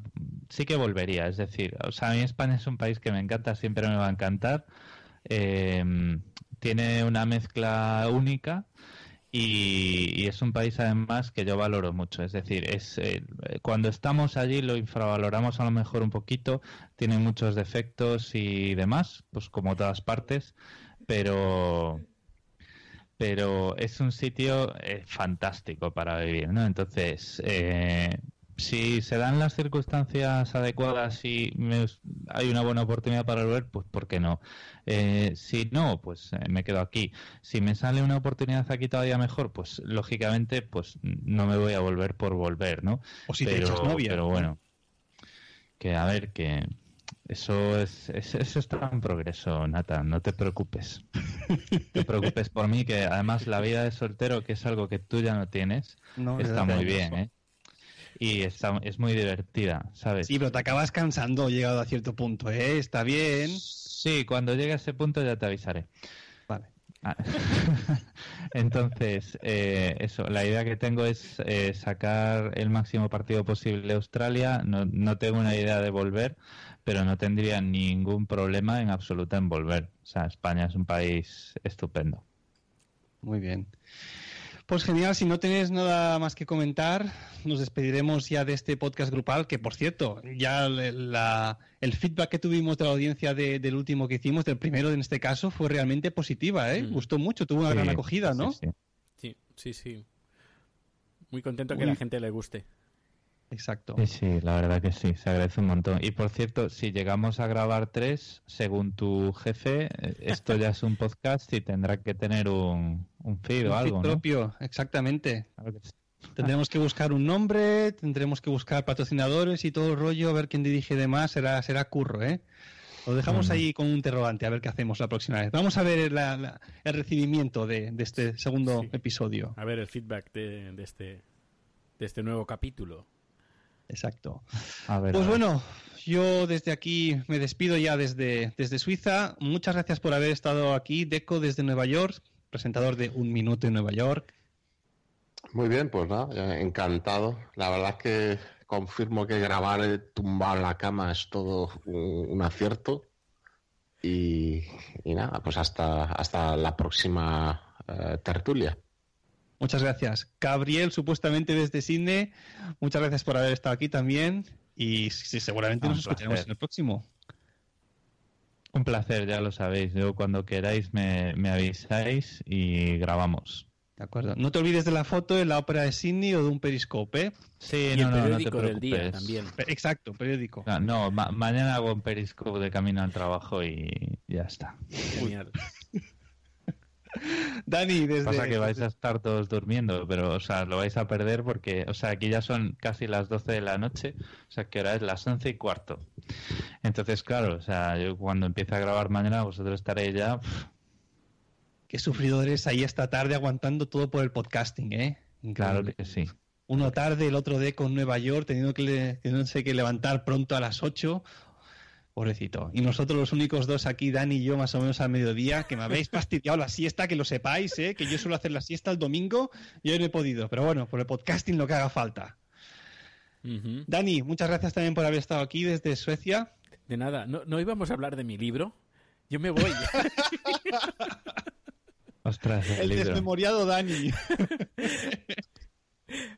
sí que volvería es decir o sea a mí España es un país que me encanta siempre me va a encantar em, tiene una mezcla única y, es un país además que yo valoro mucho es decir es eh, cuando estamos allí lo infravaloramos a lo mejor un poquito tiene muchos defectos y demás pues como todas partes pero pero es un sitio eh, fantástico para vivir, ¿no? Entonces, eh, si se dan las circunstancias adecuadas y hay una buena oportunidad para volver, pues ¿por qué no? Eh, si no, pues me quedo aquí. Si me sale una oportunidad aquí todavía mejor, pues lógicamente, pues no me voy a volver por volver, ¿no? O si te echas novia. Pero bueno, que a ver, que eso es, eso está en progreso, Nata, no te preocupes. <laughs> No te preocupes por mí, que además la vida de soltero, que es algo que tú ya no tienes, está muy bien, ¿eh? Y está, es muy divertida, ¿sabes? Sí, pero te acabas cansando llegado a cierto punto, ¿eh? Está bien. Sí, cuando llegue a ese punto ya te avisaré. Vale. Ah, <laughs> entonces, eh, eso, la idea que tengo es eh, sacar el máximo partido posible de Australia. No, no tengo una idea de volver, pero no tendría ningún problema en absoluto en volver. O sea, España es un país estupendo. Muy bien. Pues genial, si no tenéis nada más que comentar, nos despediremos ya de este podcast grupal, que por cierto, ya la, el feedback que tuvimos de la audiencia del último que hicimos, del primero en este caso, fue realmente positiva, ¿eh? Mm. Gustó mucho, tuvo una Sí, gran acogida, ¿no? sí. Sí, sí, sí. Muy contento que Muy- la gente le guste. Exacto. Sí, sí, la verdad que sí, se agradece un montón. Y por cierto, si llegamos a grabar tres, según tu jefe, eh, esto ya es un podcast y tendrá que tener un, un feed Un o feed algo, ¿no? propio, exactamente. Claro que sí. Tendremos que buscar un nombre, tendremos que buscar patrocinadores y todo el rollo, a ver quién dirige de más, será, será curro, ¿eh? Lo dejamos Ujú. ahí con un interrogante, a ver qué hacemos la próxima vez. Vamos a ver la- la- el recibimiento de, de este segundo Sí. episodio. A ver el feedback de, de este, de este nuevo capítulo. Exacto. A ver, Pues a ver. bueno, yo desde aquí me despido ya desde, desde Suiza. Muchas gracias por haber estado aquí, Deco, desde Nueva York, presentador de Un Minuto en Nueva York. Muy bien, pues nada, ya encantado. La verdad es que confirmo que grabar eh, tumbado en la cama es todo un, un acierto. Y, y nada, pues hasta, hasta la próxima eh, tertulia. Muchas gracias. Gabriel, supuestamente desde Sydney, muchas gracias por haber estado aquí también. Y sí, seguramente Un nos escucharemos placer. en el próximo. Un placer, ya lo sabéis. Yo cuando queráis me, me avisáis y grabamos. De acuerdo. No te olvides de la foto de la ópera de Sydney o de un periscope. ¿eh? Sí, y no, el no, no te periódico del día preocupes. también. Exacto, periódico. No, no, ma- mañana hago un periscope de camino al trabajo y ya está. Genial. <laughs> Dani, desde. Pasa que vais a estar todos durmiendo, pero, o sea, lo vais a perder porque, o sea, aquí ya son casi las 12 de la noche, o sea, que ahora es las 11 y cuarto. Entonces, claro, o sea, yo cuando empiece a grabar mañana, vosotros estaréis ya... Qué sufridores ahí esta tarde aguantando todo por el podcasting, ¿eh? claro que sí. Uno tarde, el otro de con Nueva York, teniendo que, le- teniéndose que levantar pronto a las 8. Pobrecito. Y nosotros los únicos dos aquí, Dani y yo, más o menos al mediodía, que me habéis fastidiado la siesta, que lo sepáis, ¿eh? que yo suelo hacer la siesta el domingo y hoy no he podido. Pero bueno, por el podcasting lo que haga falta. Dani, muchas gracias también por haber estado aquí desde Suecia. De nada, ¿No, ¿no íbamos a hablar de mi libro? Yo me voy. <laughs> Ostras, el El libro. desmemoriado Dani. <laughs>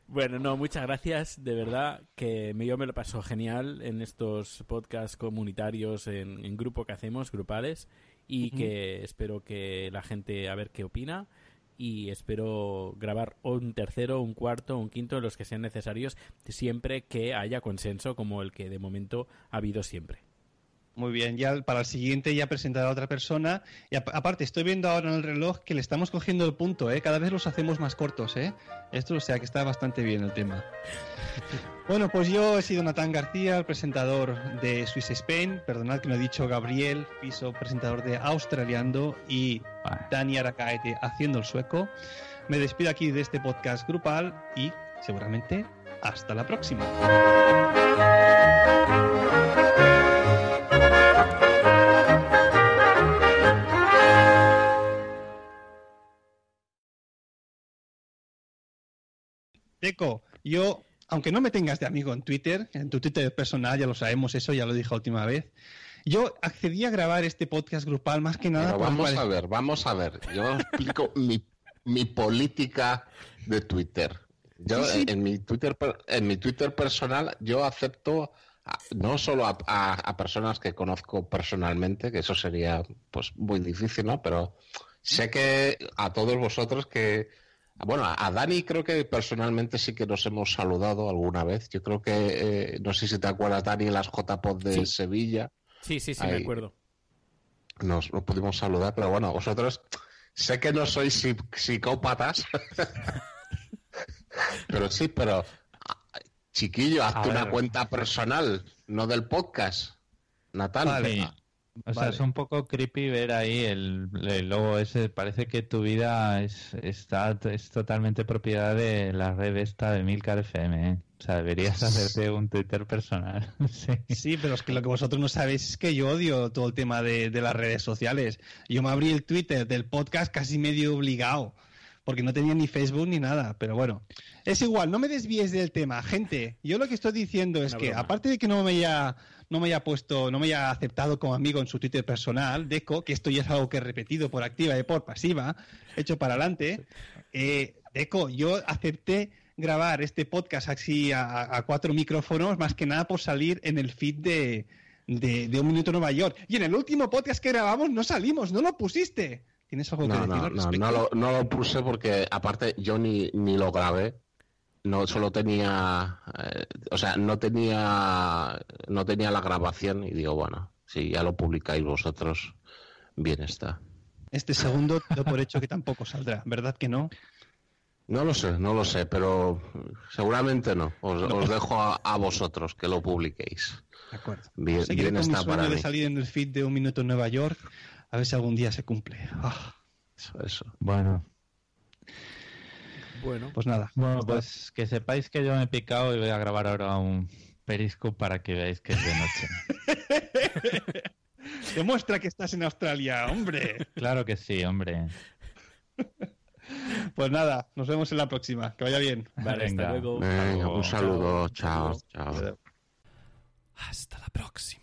Bueno, no, muchas gracias, de verdad, que yo me lo paso genial en estos podcasts comunitarios en, en grupo que hacemos, grupales, y que espero que la gente a ver qué opina y espero grabar un tercero, un cuarto, un quinto, los que sean necesarios, siempre que haya consenso como el que de momento ha habido siempre. Muy bien, ya para el siguiente ya presentará a otra persona. Y ap- aparte, estoy viendo ahora en el reloj que le estamos cogiendo el punto, ¿eh? Cada vez los hacemos más cortos, ¿eh? Esto, o sea, que está bastante bien el tema. <laughs> Bueno, pues yo he sido Natán García, el presentador de Swiss Spain. Perdonad que no he dicho Gabriel Piso, presentador de Australiando, y. Dani Aracaete haciendo el sueco. Me despido aquí de este podcast grupal y seguramente hasta la próxima. Deco, yo, aunque no me tengas de amigo en Twitter, en tu Twitter personal, ya lo sabemos, eso ya lo dije la última vez, yo accedí a grabar este podcast grupal más que nada Pero vamos a ver, vamos a ver. Yo explico <laughs> mi, mi política de Twitter. Yo Sí, sí. en mi Twitter en mi Twitter personal yo acepto a- no solo a, a- a personas que conozco personalmente, que eso sería pues muy difícil, ¿no? Pero sé que a todos vosotros que bueno, a Dani creo que personalmente sí que nos hemos saludado alguna vez. Yo creo que, eh, no sé si te acuerdas, Dani, en las JPOD de Sí. Sevilla Sí, sí, sí, Ahí. me acuerdo. nos, nos pudimos saludar, pero bueno, vosotros sé que no sois psi- psicópatas, <laughs> pero sí, pero chiquillo, hazte una cuenta personal, no del podcast. Natal, Vale. O sea, es un poco creepy ver ahí el, el logo ese. Parece que tu vida es, está, es totalmente propiedad de la red esta de Milcar FM. ¿eh? O sea, deberías <laughs> hacerte un Twitter personal. <laughs> sí. Sí, pero es que lo que vosotros no sabéis es que yo odio todo el tema de, de las redes sociales. Yo me abrí el Twitter del podcast casi medio obligado, porque no tenía ni Facebook ni nada. Pero bueno, es igual, no me desvíes del tema, gente. Yo lo que estoy diciendo es Una que, broma. aparte de que no me haya no me haya puesto, no me haya aceptado como amigo en su Twitter personal, Deco, que esto ya es algo que he repetido por activa y por pasiva, hecho para adelante. Eh, Deco, yo acepté grabar este podcast así a, a cuatro micrófonos, más que nada por salir en el feed de, de, de Un Minuto Nueva York. Y en el último podcast que grabamos no salimos, no lo pusiste. ¿Tienes algo que No, decir no, al no, respecto? no lo, no lo puse porque aparte yo ni, ni lo grabé. No, solo tenía, eh, o sea, no tenía, no tenía la grabación y digo, bueno, si ya lo publicáis vosotros, bien está. Este segundo por hecho que tampoco saldrá, ¿verdad que no? No lo sé, no lo sé, pero seguramente no. Os, os dejo a, a vosotros que lo publiquéis. De acuerdo. Bien, con mi está sueño para de mí. salir en el feed de Un Minuto en Nueva York, a ver si algún día se cumple. Ah, Eso, eso. Bueno, Bueno, pues nada. bueno, pues que sepáis que yo me he picado y voy a grabar ahora un Periscope para que veáis que es de noche. <laughs> Demuestra que estás en Australia, hombre. claro que sí, hombre. Pues nada, nos vemos en la próxima. Que vaya bien. vale, hasta Venga. luego. Venga, luego. un saludo, Chao. chao, chao. Hasta la próxima.